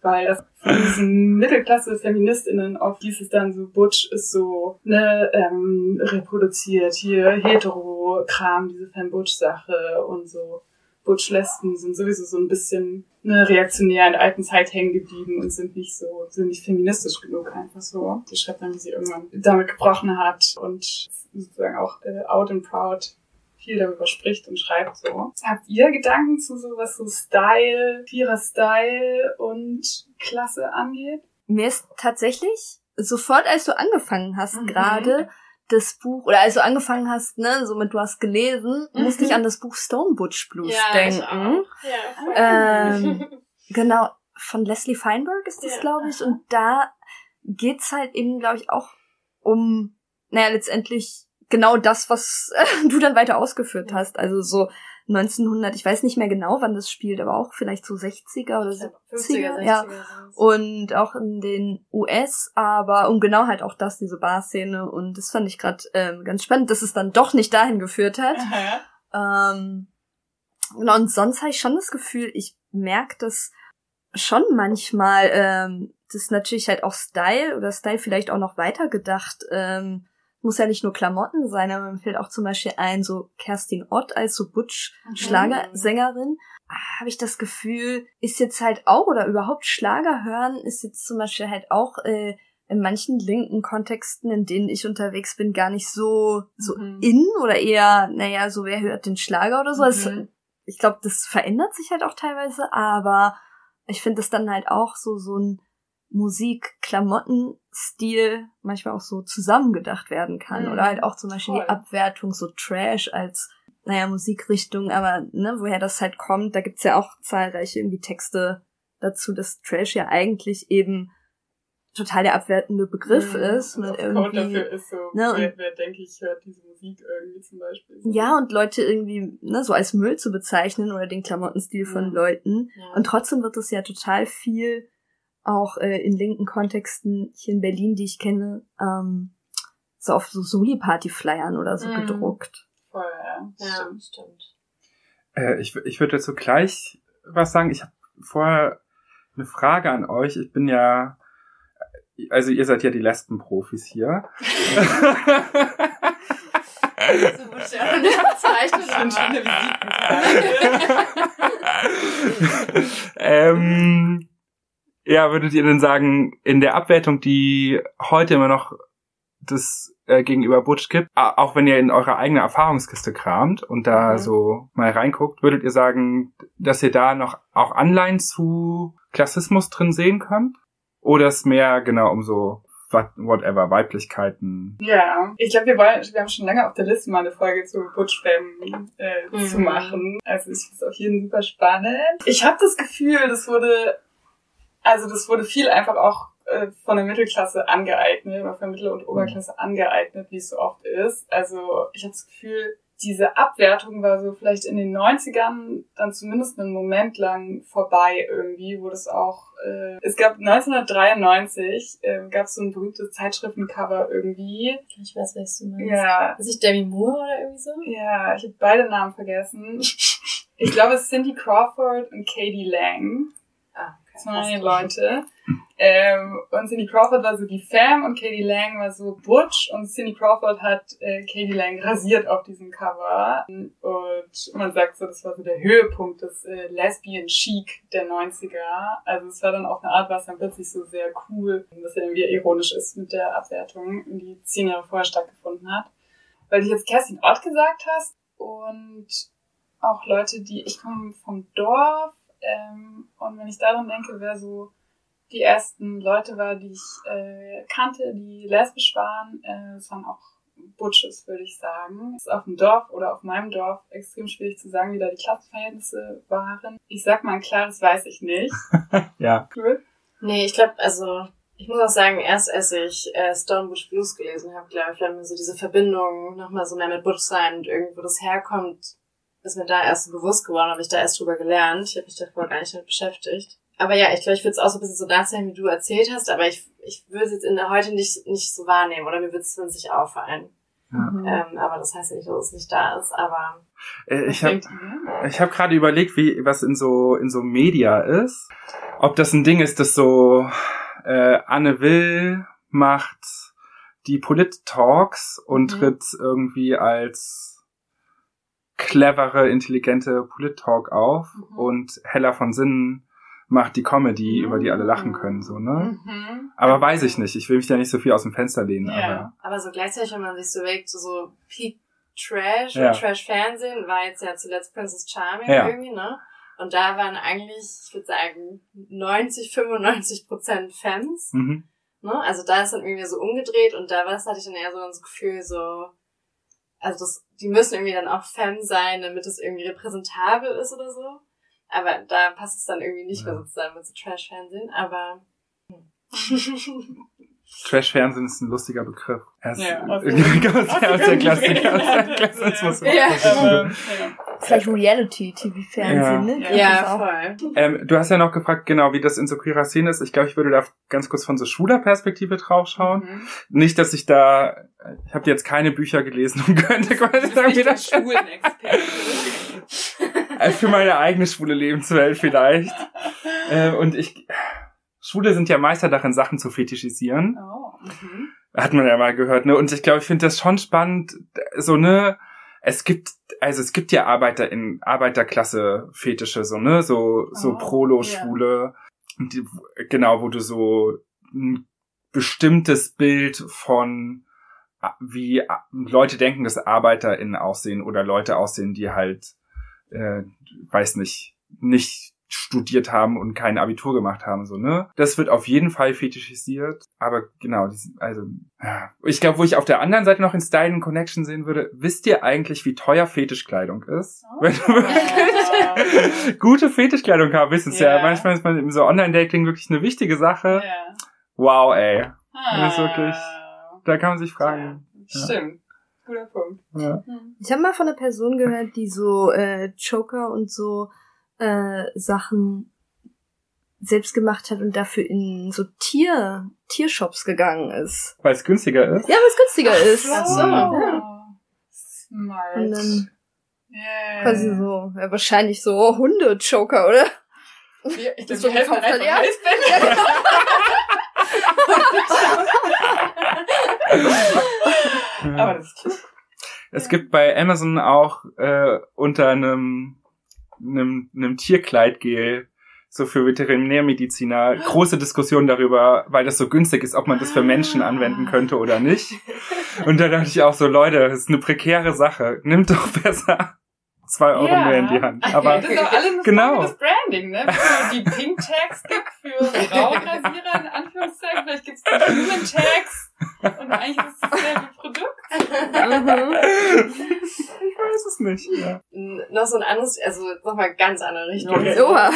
weil das von diesen Mittelklasse-FeministInnen oft hieß es dann so, Butch ist so, ne, ähm, reproduziert, hier Hetero-Kram, diese Femme-Butch-Sache und so. Butch-Lesben sind sowieso so ein bisschen ne, reaktionär in der alten Zeit hängen geblieben und sind nicht so, sind nicht feministisch genug einfach so. Die schreibt dann, wie sie irgendwann damit gebrochen hat und sozusagen auch äh, out and proud viel darüber spricht und schreibt so. Habt ihr Gedanken zu sowas so Style, Vierer Style und Klasse angeht? Mir ist tatsächlich sofort, als du angefangen hast Mhm. gerade, das Buch, oder als du angefangen hast, ne, so mit du hast gelesen, musste ich an das Buch Stone Butch Blues ja, denken. Ja, Ähm, [LAUGHS] genau, von Leslie Feinberg ist das, Ja. glaube ich. Und da geht's halt eben, glaube ich, auch um, naja, letztendlich genau das, was [LAUGHS] du dann weiter ausgeführt hast. Also so 1900, ich weiß nicht mehr genau, wann das spielt, aber auch vielleicht so 60er oder 70er. 50er, 60er. ja. Und auch in den US, aber um genau halt auch das, diese Bar-Szene. Und das fand ich gerade ähm, ganz spannend, dass es dann doch nicht dahin geführt hat. Aha. Ähm, genau, und sonst habe ich schon das Gefühl, ich merke das schon manchmal, ähm, das ist natürlich halt auch Style oder Style vielleicht auch noch weitergedacht. Ähm, muss ja nicht nur Klamotten sein, aber mir fällt auch zum Beispiel ein, so Kerstin Ott als so Butch Mhm. Schlagersängerin. Habe ich das Gefühl, ist jetzt halt auch oder überhaupt Schlager hören, ist jetzt zum Beispiel halt auch äh, in manchen linken Kontexten, in denen ich unterwegs bin, gar nicht so so Mhm. in oder eher, naja, so wer hört den Schlager oder so. Mhm. ich glaube, das verändert sich halt auch teilweise, aber ich finde es dann halt auch so so ein Musik-Klamotten-Stil manchmal auch so zusammengedacht werden kann. Mhm. Oder halt auch zum Beispiel Voll. die Abwertung, so Trash als, naja, Musikrichtung, aber ne, woher das halt kommt, da gibt's ja auch zahlreiche irgendwie Texte dazu, dass Trash ja eigentlich eben total der abwertende Begriff Mhm. ist. Und irgendwie, dafür ist so, ne, und- wer, wer denke ich, hört diese Musik irgendwie zum Beispiel. ja, und Leute irgendwie ne, so als Müll zu bezeichnen oder den Klamottenstil von Mhm. Leuten. Ja. Und trotzdem wird es ja total viel auch äh, in linken Kontexten hier in Berlin, die ich kenne, ähm, so auf so Soli-Party-Flyern oder so Mhm. gedruckt. Voll, ja. ja, Stimmt. stimmt. Äh, ich ich würde dazu gleich was sagen. Ich habe vorher eine Frage an euch. Ich bin ja, also ihr seid ja die Lesbenprofis hier. [LAUGHS] [LAUGHS] [LAUGHS] Ähm, ja, würdet ihr denn sagen, in der Abwertung, die heute immer noch das äh, gegenüber Butch gibt, auch wenn ihr in eure eigene Erfahrungskiste kramt und da Mhm. so mal reinguckt, würdet ihr sagen, dass ihr da noch auch Anleihen zu Klassismus drin sehen könnt? Oder ist mehr genau um so what- whatever, Weiblichkeiten? Ja, ich glaube, wir wollen, wir haben schon lange auf der Liste mal eine Folge zu Butch-Fam äh, Mhm. zu machen. Also ich finde es auf jeden Fall super spannend. Ich habe das Gefühl, das wurde, also das wurde viel einfach auch äh, von der Mittelklasse angeeignet, oder von Mittel- und Oberklasse angeeignet, wie es so oft ist. Also ich habe das Gefühl, diese Abwertung war so vielleicht in den 90ern dann zumindest einen Moment lang vorbei irgendwie, wo das auch, äh, es gab 1993, äh, gab es so ein berühmtes Zeitschriftencover irgendwie. Ich weiß, was du meinst. Ja, Ist nicht Demi Moore oder irgendwie so? ja, ich habe beide Namen vergessen. Ich glaube, es ist Cindy Crawford und Katie Lang. Die Leute. Ähm, und Cindy Crawford war so die Fam und Katie Lang war so Butch und Cindy Crawford hat äh, Katie Lang rasiert auf diesem Cover. Und man sagt so, das war so der Höhepunkt des äh, Lesbian Chic der 90er. Also es war dann auf eine Art, was dann plötzlich so sehr cool, was ja irgendwie ironisch ist mit der Abwertung, die zehn Jahre vorher stattgefunden hat. Weil du jetzt Kerstin Ott gesagt hast und auch Leute, die, ich komme vom Dorf, ähm, und wenn ich daran denke, wer so die ersten Leute war, die ich äh, kannte, die lesbisch waren, äh, das waren auch Butches, würde ich sagen. Es ist auf dem Dorf oder auf meinem Dorf extrem schwierig zu sagen, wie da die Klassenverhältnisse waren. Ich sag mal ein klares weiß ich nicht. [LAUGHS] Ja. Cool. Nee, ich glaube, also, ich muss auch sagen, erst als ich äh, Stone Butch Blues gelesen habe, glaube ich, wenn mir so diese Verbindung nochmal so mehr mit Butch sein und irgendwo das herkommt, ist mir da erst so bewusst geworden, habe ich da erst drüber gelernt. Ich habe mich davor gar nicht damit beschäftigt. Aber ja, ich glaube, ich würde es auch so ein bisschen so darstellen, wie du erzählt hast, aber ich, ich würde es jetzt in der heute nicht, nicht so wahrnehmen oder mir würde es nicht auffallen. Ja. Ähm, aber das heißt ja nicht, dass es nicht da ist, aber Äh, ich habe? Ich habe gerade überlegt, wie was in so in so Media ist. Ob das ein Ding ist, das so äh, Anne Will macht die Polit-Talks und Mhm. tritt irgendwie als clevere, intelligente Polit-Talk auf Mhm. und Hella von Sinnen macht die Comedy, über die alle lachen können, so, ne? Mhm. Aber weiß ich nicht. Ich will mich da nicht so viel aus dem Fenster lehnen, Ja. aber Aber so gleichzeitig, wenn man sich so überlegt, so, so Peak Trash Ja. und Trash-Fernsehen war jetzt ja zuletzt Princess Charming Ja. irgendwie, ne? Und da waren eigentlich, ich würde sagen, 90, 95 Prozent Fans. mhm. Ne? Also da ist dann irgendwie so umgedreht und da war es, hatte ich dann eher so das Gefühl, so, also das, die müssen irgendwie dann auch Fan sein, damit es irgendwie repräsentabel ist oder so. Aber da passt es dann irgendwie nicht Ja. mehr sozusagen mit so Trash-Fernsehen, aber [LAUGHS] [LAUGHS] Trash-Fernsehen ist ein lustiger Begriff. Er ist Ja, aus [LAUGHS] aus der Klassiker, aus der Fernsehen. Klassismus. Ja. Aber, ja. Vielleicht Reality-TV-Fernsehen, ne? Ja. Gibt ja, voll. Ähm, du hast ja noch gefragt, genau, wie das in so queerer Szene ist. Ich glaube, ich würde da ganz kurz von so schwuler Perspektive draufschauen. Mhm. Nicht, dass ich da, ich habe jetzt keine Bücher gelesen und könnte [LAUGHS] quasi sagen, wie das Schwulenexperte. [LAUGHS] Äh, für meine eigene schwule Lebenswelt vielleicht. äh, und ich, Schwule sind ja Meister darin, Sachen zu fetischisieren. Oh. Mhm. Hat man ja mal gehört, ne? Und ich glaube, ich finde das schon spannend, so, ne? Es gibt, also es gibt ja Arbeiter in Arbeiterklasse-Fetische, so, ne? So, so Oh, Prolo-Schwule. Die- Genau, wo du so ein bestimmtes Bild von wie Leute denken, dass ArbeiterInnen aussehen oder Leute aussehen, die halt, äh, weiß nicht, nicht studiert haben und kein Abitur gemacht haben, so, ne? Das wird auf jeden Fall fetischisiert, aber genau, also, ja. ich glaube, wo ich auf der anderen Seite noch in Style and Connection sehen würde, wisst ihr eigentlich, wie teuer Fetischkleidung ist? Oh. Wenn du wirklich [LAUGHS] gute Fetischkleidung haben willst, ist ja Ja. manchmal ist man im so Online-Dating wirklich eine wichtige Sache. Ja. Wow, ey. Ah. Das ist wirklich- Da kann man sich fragen. Ja, stimmt. Guter Punkt. Ja. Hm. Ich habe mal von einer Person gehört, die so äh, Joker und so äh, Sachen selbst gemacht hat und dafür in so Tier Tiershops gegangen ist. Weil es günstiger ist. Ja, weil es günstiger ist. Ach so. Ja. Smart. Und dann yeah. quasi so, ja, wahrscheinlich so Hunde-Joker, oder? Wir, ich Das glaube, so wir helfen einfach ja. Aber das ist cute. Es gibt bei Amazon auch äh, unter einem, einem, einem Tierkleidgel so für Veterinärmediziner große Diskussionen darüber, weil das so günstig ist, ob man das für Menschen anwenden könnte oder nicht. Und da dachte ich auch so, Leute, das ist eine prekäre Sache. Nimmt doch besser zwei Euro Ja. mehr in die Hand. Aber das ist auch alles eine genau. Frage des Branding, ne? So die Pink Tags gibt für Rauchrasierer in Anführungszeichen, vielleicht gibt's die Human Tags und eigentlich ist es dasselbe Produkt. Ich weiß es nicht. Ja. Noch so ein anderes, also nochmal ganz andere Richtung. Okay. So, Oha.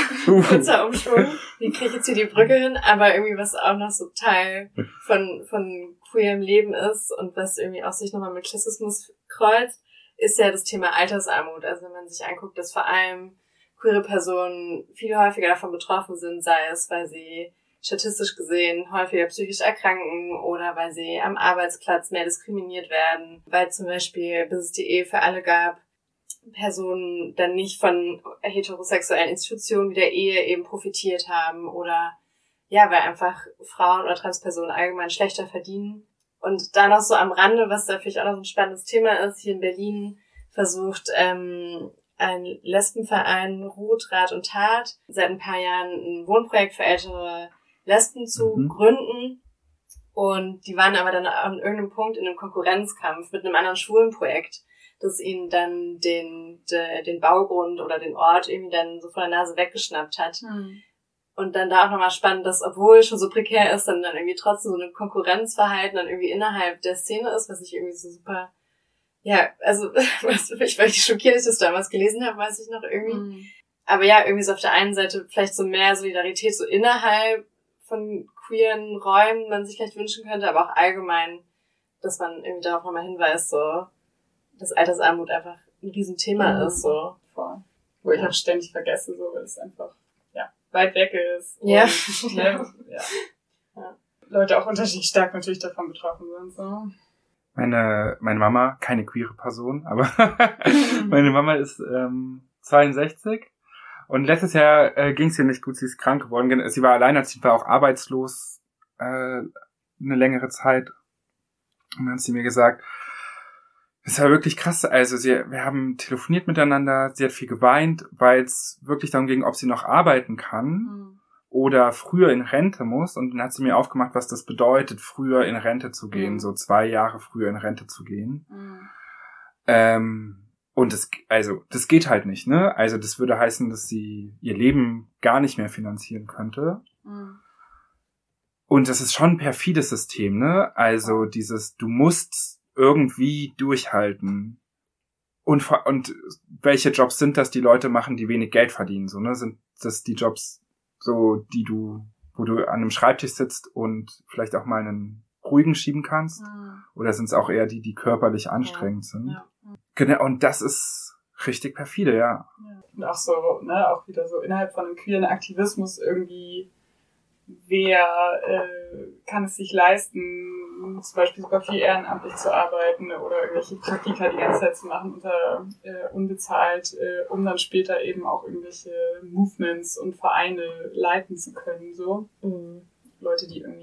kurzer Umschwung. Wie kriege ich jetzt hier die Brücke hin? Aber irgendwie, was auch noch so Teil von, von queerem Leben ist und was irgendwie auch sich nochmal mit Klassismus kreuzt, ist ja das Thema Altersarmut. Also wenn man sich anguckt, dass vor allem queere Personen viel häufiger davon betroffen sind, sei es, weil sie statistisch gesehen häufiger psychisch erkranken oder weil sie am Arbeitsplatz mehr diskriminiert werden, weil zum Beispiel, bis es die Ehe für alle gab, Personen dann nicht von heterosexuellen Institutionen wie der Ehe eben profitiert haben oder ja, weil einfach Frauen oder Transpersonen allgemein schlechter verdienen. Und da noch so am Rande, was da vielleicht auch noch so ein spannendes Thema ist, hier in Berlin versucht ähm, ein Lesbenverein Ruth, Rat und Tat seit ein paar Jahren ein Wohnprojekt für ältere Lesben zu Mhm. gründen. Und die waren aber dann an irgendeinem Punkt in einem Konkurrenzkampf mit einem anderen Schwulenprojekt, das ihnen dann den, de, den Baugrund oder den Ort irgendwie dann so von der Nase weggeschnappt hat. Und dann da auch nochmal spannend, dass obwohl es schon so prekär ist, dann, dann irgendwie trotzdem so ein Konkurrenzverhalten dann irgendwie innerhalb der Szene ist, was ich irgendwie so super, ja, also, [LAUGHS] was, ich richtig schockiert, als ich das damals gelesen habe, weiß ich noch irgendwie. Mhm. Aber ja, irgendwie so auf der einen Seite vielleicht so mehr Solidarität so innerhalb von queeren Räumen man sich vielleicht wünschen könnte, aber auch allgemein, dass man irgendwie darauf nochmal hinweist, so, dass Altersarmut einfach ein Riesenthema Mhm. ist, so. Voll. Wo ich auch ständig vergesse, so, weil es einfach, ja, weit weg ist. Ja. Und, ne, ja. [LAUGHS] Ja. Leute auch unterschiedlich stark natürlich davon betroffen sind, so. Meine, meine Mama, keine queere Person, aber [LAUGHS] [LAUGHS] meine Mama ist ähm, 62 und letztes Jahr äh, ging es ihr nicht gut, sie ist krank geworden. Sie war alleinerziehend, war auch arbeitslos äh, eine längere Zeit. Und dann hat sie mir gesagt, es war wirklich krass. Also sie, wir haben telefoniert miteinander, sie hat viel geweint, weil es wirklich darum ging, ob sie noch arbeiten kann oder früher in Rente muss. Und dann hat sie mir aufgemacht, was das bedeutet, früher in Rente zu gehen, Mhm. so zwei Jahre früher in Rente zu gehen. Ähm, und das, also, das geht halt nicht, ne? Also, das würde heißen, dass sie ihr Leben gar nicht mehr finanzieren könnte. und das ist schon ein perfides System, ne? Also dieses, du musst irgendwie durchhalten. Und, und welche Jobs sind das, die Leute machen, die wenig Geld verdienen? So, ne? Sind das die Jobs, so, die du, wo du an einem Schreibtisch sitzt und vielleicht auch mal einen ruhigen schieben kannst? Mhm. Oder sind es auch eher die, die körperlich anstrengend sind? Ja. Genau, und das ist richtig perfide, ja. Ja. Und auch so, ne, auch wieder so innerhalb von einem queeren Aktivismus irgendwie, wer äh, kann es sich leisten, zum Beispiel super viel ehrenamtlich zu arbeiten oder irgendwelche Praktika die ganze Zeit zu machen unter äh, unbezahlt, äh, um dann später eben auch irgendwelche Movements und Vereine leiten zu können, so. Leute, die irgendwie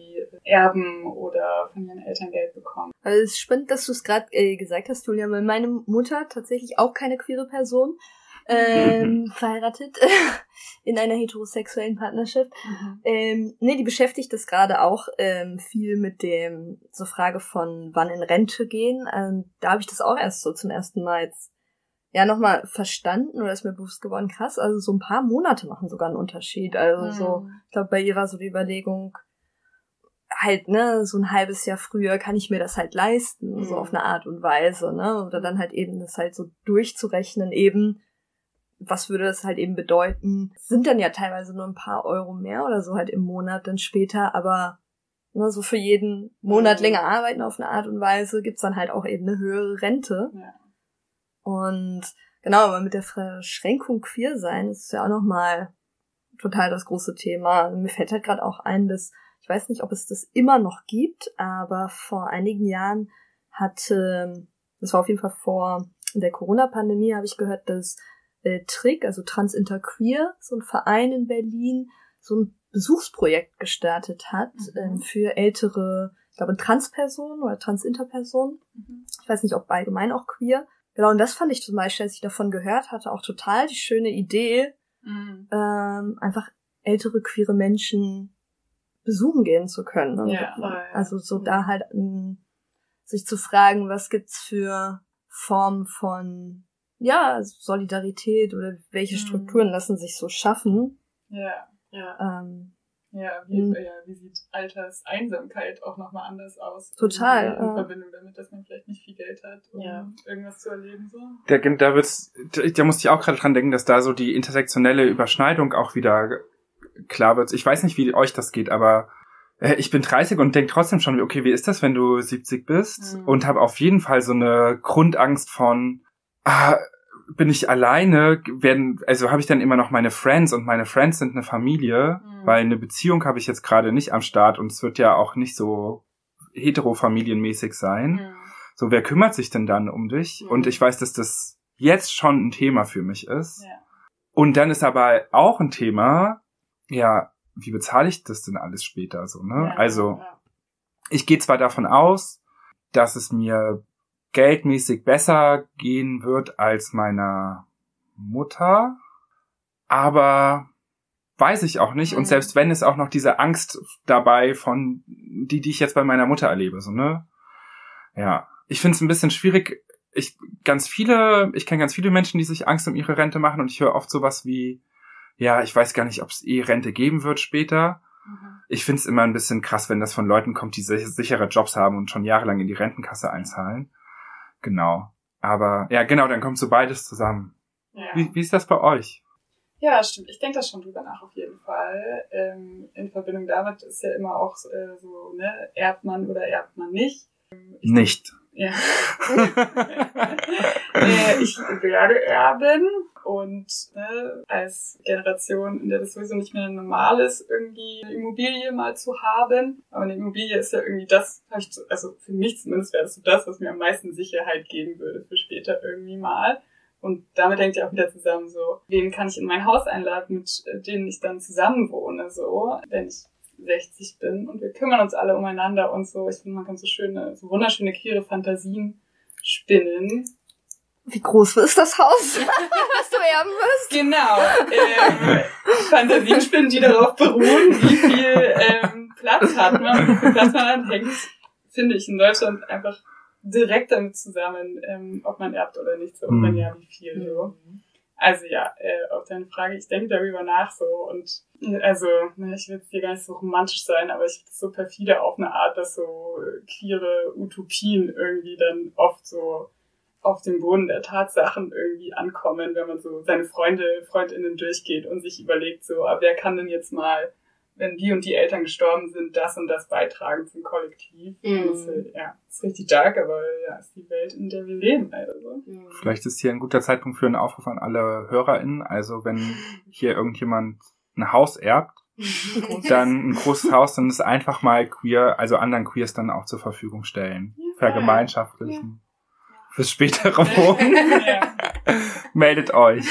erben oder von ihren Eltern Geld bekommen. Also es ist spannend, dass du es gerade äh, gesagt hast, Julia, weil meine Mutter tatsächlich auch keine queere Person, ähm, [LAUGHS] verheiratet [LAUGHS] in einer heterosexuellen Partnerschaft. Ähm, nee, die beschäftigt das gerade auch ähm, viel mit dem so Frage von wann in Rente gehen. Ähm, da habe ich das auch erst so zum ersten Mal jetzt ja nochmal verstanden oder ist mir bewusst geworden, krass, also so ein paar Monate machen sogar einen Unterschied. Also so, Mhm. ich glaube, bei ihr war so die Überlegung, halt, ne, so ein halbes Jahr früher kann ich mir das halt leisten, so Mhm. auf eine Art und Weise, ne? Oder dann halt eben das halt so durchzurechnen, eben, was würde das halt eben bedeuten? Sind dann ja teilweise nur ein paar Euro mehr oder so halt im Monat dann später, aber ne, so für jeden Monat Mhm. länger arbeiten auf eine Art und Weise gibt's dann halt auch eben eine höhere Rente. Ja. Und genau, aber mit der Verschränkung queer sein, das ist ja auch nochmal total das große Thema. Mir fällt halt gerade auch ein, dass, ich weiß nicht, ob es das immer noch gibt, aber vor einigen Jahren hatte, das war auf jeden Fall vor der Corona-Pandemie, habe ich gehört, dass äh, Trick, also Transinterqueer, so ein Verein in Berlin, so ein Besuchsprojekt gestartet hat Mhm. ähm, für ältere, ich glaube, Transpersonen oder Transinterpersonen Mhm. ich weiß nicht, ob allgemein auch queer. Genau, und das fand ich zum Beispiel, als ich davon gehört hatte, auch total die schöne Idee, Mhm. ähm, einfach ältere queere Menschen besuchen gehen zu können. Und Ja. Also so da halt ähm, sich zu fragen, was gibt's für Formen von ja, Solidarität oder welche Mhm. Strukturen lassen sich so schaffen. Ja, ja. Ähm, Ja, wie, Mhm. ja, wie sieht Alterseinsamkeit auch nochmal anders aus? Total, In ja. Verbindung damit, dass man vielleicht nicht viel Geld hat, um Ja. irgendwas zu erleben. So. Da, da wird's, da musste ich auch gerade dran denken, dass da so die intersektionelle Überschneidung auch wieder klar wird. Ich weiß nicht, wie euch das geht, aber äh, ich bin 30 und denke trotzdem schon, okay, wie ist das, wenn du 70 bist? Mhm. Und habe auf jeden Fall so eine Grundangst von, ah, bin ich alleine? Werden, also habe ich dann immer noch meine Friends und meine Friends sind eine Familie, Mhm. weil eine Beziehung habe ich jetzt gerade nicht am Start und es wird ja auch nicht so heterofamilienmäßig sein. Mhm. So, wer kümmert sich denn dann um dich? Mhm. Und ich weiß, dass das jetzt schon ein Thema für mich ist. Ja. Und dann ist aber auch ein Thema, ja, wie bezahle ich das denn alles später so, ne? Ja, Also, ja. ich gehe zwar davon aus, dass es mir geldmäßig besser gehen wird als meiner Mutter, aber weiß ich auch nicht. Und Mhm. selbst wenn ist auch noch diese Angst dabei von die, die ich jetzt bei meiner Mutter erlebe, so, ne? Ja. Ich finde es ein bisschen schwierig. Ich ganz viele, ich kenne ganz viele Menschen, die sich Angst um ihre Rente machen und ich höre oft sowas wie, ja, ich weiß gar nicht, ob es eh Rente geben wird später. Mhm. Ich finde es immer ein bisschen krass, wenn das von Leuten kommt, die sich- sichere Jobs haben und schon jahrelang in die Rentenkasse einzahlen. Genau. Aber ja, genau, dann kommt so beides zusammen. Ja. Wie, wie ist das bei euch? Ja, stimmt. Ich denke da schon drüber nach, auf jeden Fall. Ähm, in Verbindung damit ist ja immer auch äh, so, ne, erbt man oder erbt man nicht. Ich- Nicht. Ja. [LAUGHS] äh, ich werde erben und ne, als Generation, in der das sowieso nicht mehr normal ist, irgendwie eine Immobilie mal zu haben. Aber eine Immobilie ist ja irgendwie das, also für mich zumindest wäre das so das, was mir am meisten Sicherheit geben würde für später irgendwie mal. Und damit hängt ja auch wieder zusammen so, wen kann ich in mein Haus einladen, mit äh, denen ich dann zusammen wohne, so, wenn ich 60 bin und wir kümmern uns alle umeinander und so. Ich finde, man kann so schöne, so wunderschöne queere Fantasien spinnen. Wie groß ist das Haus, [LAUGHS] was du erben wirst? Genau. Ähm, Fantasien spinnen, die darauf beruhen, wie viel ähm, Platz hat man, wie viel Platz man hat, hängt, finde ich, in Deutschland einfach direkt damit zusammen, ähm, ob man erbt oder nicht, so, und wenn Mhm. ja, wie viel, so. Also ja, äh, auf deine Frage, ich denke darüber nach so und also, ne, ich will jetzt hier gar nicht so romantisch sein, aber ich so perfide auf eine Art, dass so queere Utopien irgendwie dann oft so auf dem Boden der Tatsachen irgendwie ankommen, wenn man so seine Freunde, Freundinnen durchgeht und sich überlegt, so, aber wer kann denn jetzt mal wenn die und die Eltern gestorben sind, das und das beitragen zum Kollektiv. Mm. Das, ja, ist richtig dark, aber ja, ist die Welt, in der wir leben. Also. Mm. Vielleicht ist hier ein guter Zeitpunkt für einen Aufruf an alle HörerInnen. Also wenn hier irgendjemand ein Haus erbt, dann ein großes Haus, dann ist einfach mal queer, also anderen Queers dann auch zur Verfügung stellen. Ja, Vergemeinschaftlichen. Ja. Fürs spätere Wohnen. [LAUGHS] Meldet euch.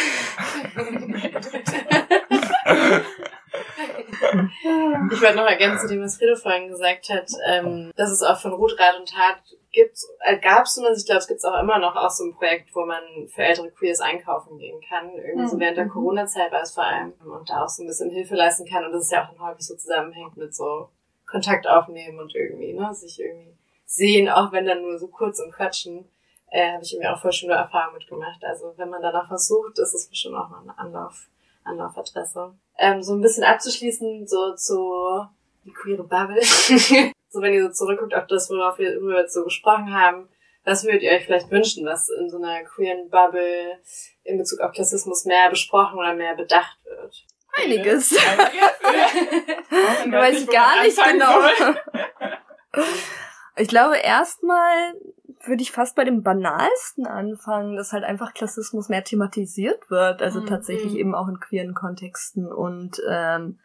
Ich wollte noch ergänzen zu dem, was Friede vorhin gesagt hat, ähm, dass es auch von Ruth Rat und Tat gibt, äh, gab es und ich glaube, es gibt es auch immer noch auch so ein Projekt, wo man für ältere Queers einkaufen gehen kann. Irgendwie so mhm. während der Corona-Zeit war es vor allem und da auch so ein bisschen Hilfe leisten kann und das ist ja auch dann häufig so zusammenhängt mit so Kontakt aufnehmen und irgendwie, ne, sich irgendwie sehen, auch wenn dann nur so kurz und quatschen. Äh, habe ich irgendwie auch voll schöne Erfahrungen mitgemacht. Also wenn man danach versucht, ist es bestimmt auch mal ein Anlauf, Anlaufadresse ähm, so ein bisschen abzuschließen, so zu die queere Bubble. [LAUGHS] so wenn ihr so zurückguckt auf das, worauf wir, worüber wir jetzt so gesprochen haben, was würdet ihr euch vielleicht wünschen, was in so einer queeren Bubble in Bezug auf Klassismus mehr besprochen oder mehr bedacht wird? Einiges. [LAUGHS] Weiß ich gar nicht genau. ich glaube, erstmal würde ich fast bei dem banalsten anfangen, dass halt einfach Klassismus mehr thematisiert wird, also mhm. tatsächlich eben auch in queeren Kontexten und ähm,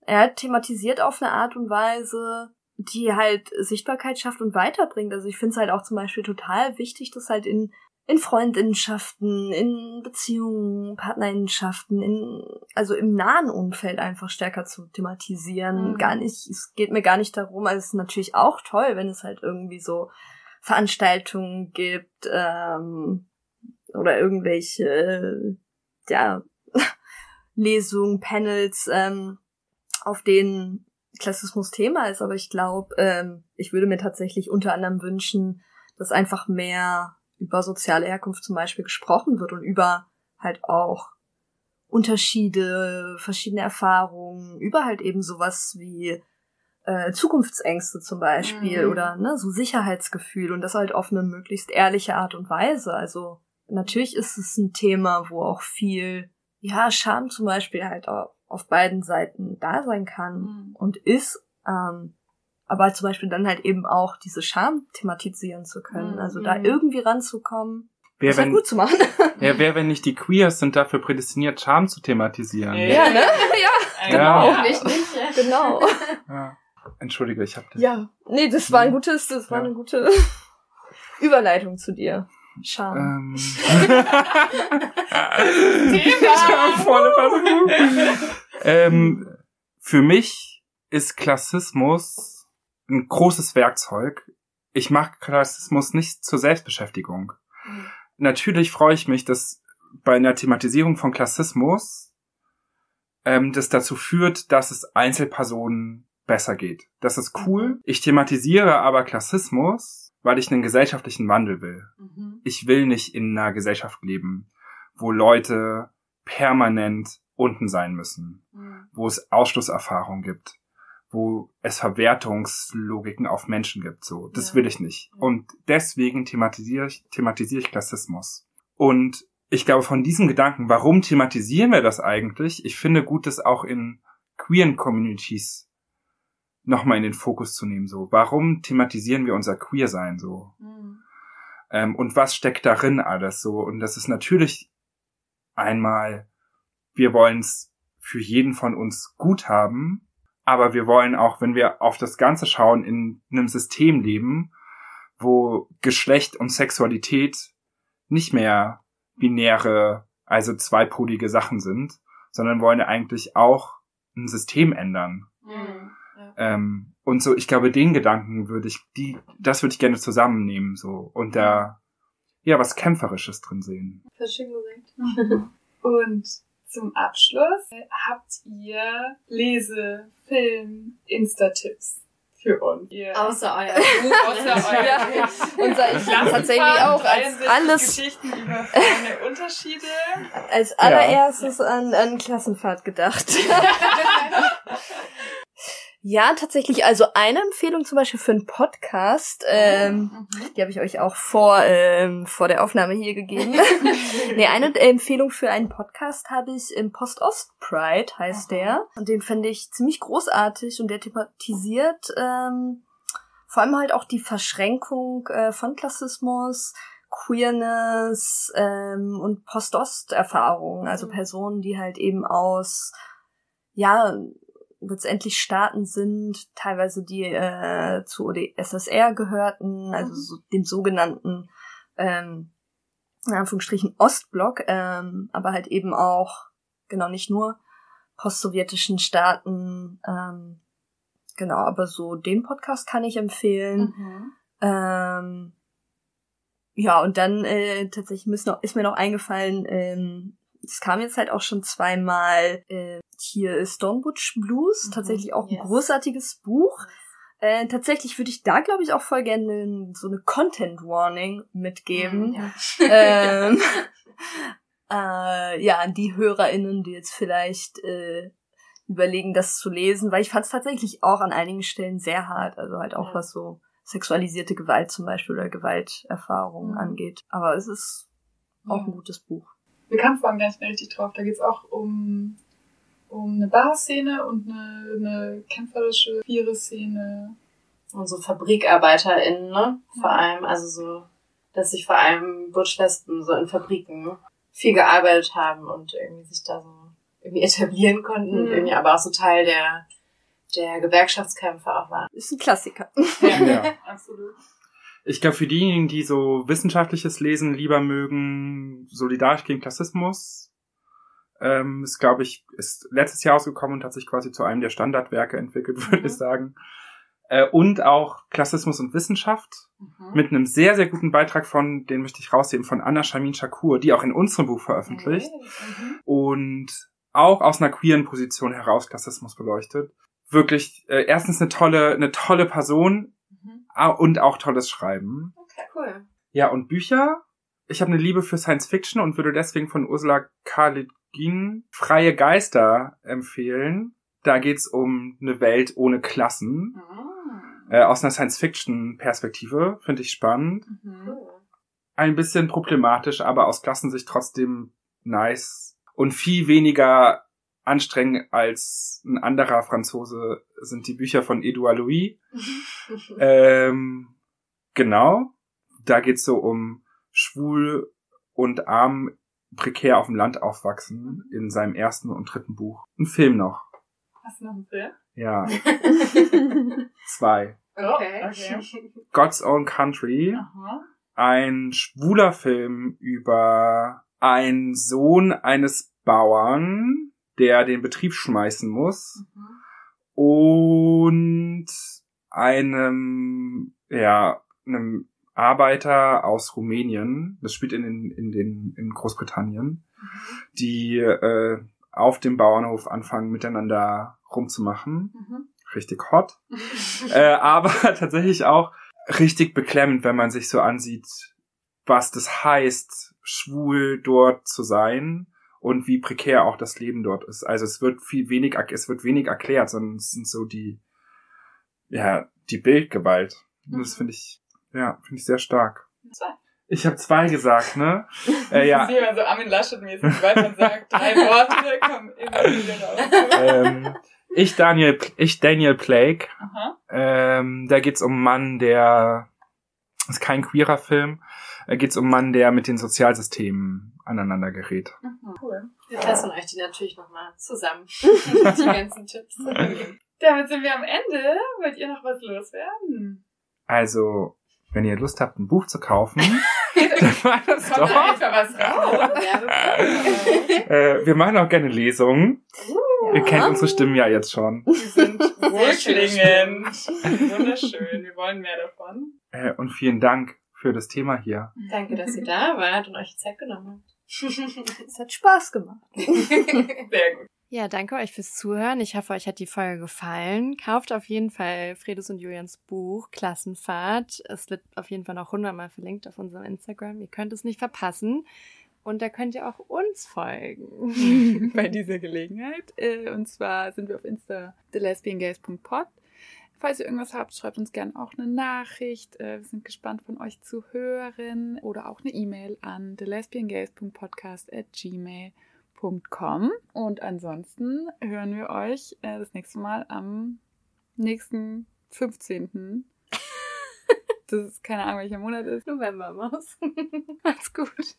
er thematisiert auf eine Art und Weise, die halt Sichtbarkeit schafft und weiterbringt. Also ich finde es halt auch zum Beispiel total wichtig, dass halt in in Freundinnenschaften, in Beziehungen, Partnerinnenschaften, in, also im nahen Umfeld einfach stärker zu thematisieren. Mhm. Gar nicht, es geht mir gar nicht darum, also es ist natürlich auch toll, wenn es halt irgendwie so Veranstaltungen gibt ähm, oder irgendwelche äh, ja, [LAUGHS] Lesungen, Panels, ähm, auf denen Klassismus Thema ist. Aber ich glaube, ähm, ich würde mir tatsächlich unter anderem wünschen, dass einfach mehr über soziale Herkunft zum Beispiel gesprochen wird und über halt auch Unterschiede, verschiedene Erfahrungen, über halt eben sowas wie äh, Zukunftsängste zum Beispiel mhm. oder ne, so Sicherheitsgefühl und das halt auf eine möglichst ehrliche Art und Weise. Also natürlich ist es ein Thema, wo auch viel, ja, Scham zum Beispiel halt auf beiden Seiten da sein kann mhm. und ist, ähm, aber zum Beispiel dann halt eben auch diese Scham thematisieren zu können, mhm. also da irgendwie ranzukommen. Wer, das halt wenn, gut zu machen. [LAUGHS] Ja, wer, wenn nicht die Queers sind dafür prädestiniert, Scham zu thematisieren. Ja, ne? [LAUGHS] Ja, genau. Ja. Richtig, ja. Genau. [LAUGHS] Ja. Entschuldige, ich habe das. Ja, nee, das war ein gutes, das war ja. eine gute [LAUGHS] Überleitung zu dir. Scham. Ähm. [LAUGHS] ähm, für mich ist Klassismus ein großes Werkzeug. Ich mache Klassismus nicht zur Selbstbeschäftigung. Mhm. Natürlich freue ich mich, dass bei einer Thematisierung von Klassismus ähm, das dazu führt, dass es Einzelpersonen besser geht. Das ist cool. Ich thematisiere aber Klassismus, weil ich einen gesellschaftlichen Wandel will. Mhm. Ich will nicht in einer Gesellschaft leben, wo Leute permanent unten sein müssen, mhm. wo es Ausschlusserfahrung gibt, wo es Verwertungslogiken auf Menschen gibt. So, das ja. will ich nicht. Und deswegen thematisiere ich, thematisiere ich Klassismus. Und ich glaube, von diesem Gedanken, warum thematisieren wir das eigentlich? Ich finde gut, das auch in queeren Communities nochmal in den Fokus zu nehmen. So, warum thematisieren wir unser Queer-Sein so? Mhm. Ähm, und was steckt darin alles so? Und das ist natürlich einmal, wir wollen es für jeden von uns gut haben, aber wir wollen auch, wenn wir auf das Ganze schauen, in einem System leben, wo Geschlecht und Sexualität nicht mehr binäre, also zweipolige Sachen sind, sondern wollen eigentlich auch ein System ändern. Ähm, und so, ich glaube, den Gedanken würde ich, die, das würde ich gerne zusammennehmen, so, und da, ja, was Kämpferisches drin sehen. Schön gesagt. [LAUGHS] und zum Abschluss habt ihr Lese-, Film-, Insta-Tipps für uns. Ihr Außer euer [LAUGHS] Außer euer Ja. Unser ich tatsächlich auch als 63 alles Geschichten über feine Unterschiede. als allererstes an, an Klassenfahrt gedacht. [LAUGHS] ja, tatsächlich. Also eine Empfehlung zum Beispiel für einen Podcast, ähm, die habe ich euch auch vor ähm, vor der Aufnahme hier gegeben. [LAUGHS] nee, eine Empfehlung für einen Podcast habe ich im Post Ost Pride heißt der. Und den finde ich ziemlich großartig und der thematisiert ähm, vor allem halt auch die Verschränkung äh, von Klassismus, Queerness ähm, und Post-Ost-Erfahrungen, also Personen, die halt eben aus, ja, letztendlich Staaten sind, teilweise die äh, zu UdSSR gehörten, also so, dem sogenannten, ähm, in Anführungsstrichen Ostblock, ähm, aber halt eben auch, genau, nicht nur postsowjetischen Staaten, ähm, genau, aber so den Podcast kann ich empfehlen. Mhm. Ähm, ja, und dann äh, tatsächlich ist, noch, ist mir noch eingefallen, ähm, es kam jetzt halt auch schon zweimal äh, hier Stonebutch Blues, Mhm, tatsächlich auch ein yes. großartiges Buch. Äh, tatsächlich würde ich da, glaube ich, auch voll gerne so eine Content Warning mitgeben. Ja. [LAUGHS] ähm, [LAUGHS] äh, ja, an die HörerInnen, die jetzt vielleicht äh, überlegen, das zu lesen, weil ich fand es tatsächlich auch an einigen Stellen sehr hart, also halt auch Ja. was so sexualisierte Gewalt zum Beispiel oder Gewalterfahrungen Mhm. angeht. Aber es ist auch ein gutes Buch. Wir kamen vorhin gar nicht mehr richtig drauf. Da geht's auch um, um eine Barszene und eine, eine kämpferische Queere-Szene. Und so FabrikarbeiterInnen, ne? Vor Ja. allem, also so, dass sich vor allem Butch-Lesben so in Fabriken viel gearbeitet haben und irgendwie sich da so irgendwie etablieren konnten, Mhm. irgendwie aber auch so Teil der, der Gewerkschaftskämpfe auch waren. Ist ein Klassiker. Ja. [LAUGHS] absolut. Ich glaube, für diejenigen, die so wissenschaftliches Lesen lieber mögen, solidarisch gegen Klassismus, ähm, ist, glaube ich, ist letztes Jahr ausgekommen und hat sich quasi zu einem der Standardwerke entwickelt, [LAUGHS] würde Mhm. ich sagen. Äh, und auch Klassismus und Wissenschaft Mhm. mit einem sehr, sehr guten Beitrag von, den möchte ich rausheben, von Anna Shamin Shakur, die auch in unserem Buch veröffentlicht Mhm. und auch aus einer queeren Position heraus Klassismus beleuchtet. Wirklich, äh, erstens eine tolle, eine tolle Person. Ah, und auch tolles Schreiben. Okay, cool. Ja, und Bücher. Ich habe eine Liebe für Science Fiction und würde deswegen von Ursula K. Le Guin Freie Geister empfehlen. Da geht's um eine Welt ohne Klassen. Mhm. Äh, aus einer Science-Fiction-Perspektive. Finde ich spannend. Mhm. Ein bisschen problematisch, aber aus Klassensicht trotzdem nice. Und viel weniger anstrengend als ein anderer Franzose sind die Bücher von Edouard Louis. [LAUGHS] Ähm, genau. Da geht's so um schwul und arm prekär auf dem Land aufwachsen in seinem ersten und dritten Buch. Ein Film noch. Hast du noch einen Film? Ja, [LAUGHS] zwei. Okay. Oh, okay. God's Own Country. Aha. Ein schwuler Film über einen Sohn eines Bauern, der den Betrieb schmeißen muss Mhm. und einem, ja, einem Arbeiter aus Rumänien, das spielt in, den, in, den, in Großbritannien, die äh, auf dem Bauernhof anfangen, miteinander rumzumachen. Mhm. Richtig hot. [LAUGHS] äh, aber [LAUGHS] tatsächlich auch richtig beklemmend, wenn man sich so ansieht, was das heißt, schwul dort zu sein und wie prekär auch das Leben dort ist. Also es wird viel wenig, es wird wenig erklärt, sondern es sind so die, ja, die Bildgewalt. Und das finde ich, ja, finde ich sehr stark. Zwei. Ich habe zwei gesagt, ne? [LAUGHS] äh, ja, Das ist jemand so Armin Laschet-mäßig, weil man sagt, drei Worte kommen immer wieder raus. ähm, ich Daniel, ich Daniel Plague. Aha. Ähm, da geht's um einen Mann, der ist kein queerer Film. Da geht's um einen Mann, der mit den Sozialsystemen aneinander gerät. Cool. Wir fassen euch die natürlich nochmal zusammen. [LAUGHS] die ganzen Tipps. [LAUGHS] Damit sind wir am Ende. Wollt ihr noch was loswerden? Also, wenn ihr Lust habt, ein Buch zu kaufen, [LAUGHS] dann macht das Kommt da doch. etwa was raus? Äh, wir machen auch gerne Lesungen. Ihr kennt unsere Stimmen ja jetzt schon. Die sind wohlklingend. Wunderschön. Wir wollen mehr davon. Äh, und vielen Dank für das Thema hier. Danke, dass ihr da wart und euch Zeit genommen habt. [LAUGHS] Es hat Spaß gemacht. [LAUGHS] Sehr gut. Ja, danke euch fürs Zuhören. Ich hoffe, euch hat die Folge gefallen. Kauft auf jeden Fall Fredes und Julians Buch Klassenfahrt. Es wird auf jeden Fall noch hundertmal verlinkt auf unserem Instagram. Ihr könnt es nicht verpassen. Und da könnt ihr auch uns folgen. [LAUGHS] Bei dieser Gelegenheit. Äh, und zwar sind wir auf Insta thelesbiangays.pod. Falls ihr irgendwas habt, schreibt uns gerne auch eine Nachricht. Äh, wir sind gespannt von euch zu hören. Oder auch eine E-Mail an thelesbiangays.podcast@gmail.com www.podcast.com. Und ansonsten hören wir euch äh, das nächste Mal am nächsten 15. [LAUGHS] das ist keine Ahnung, welcher Monat ist. November, Maus. [LAUGHS] Macht's gut.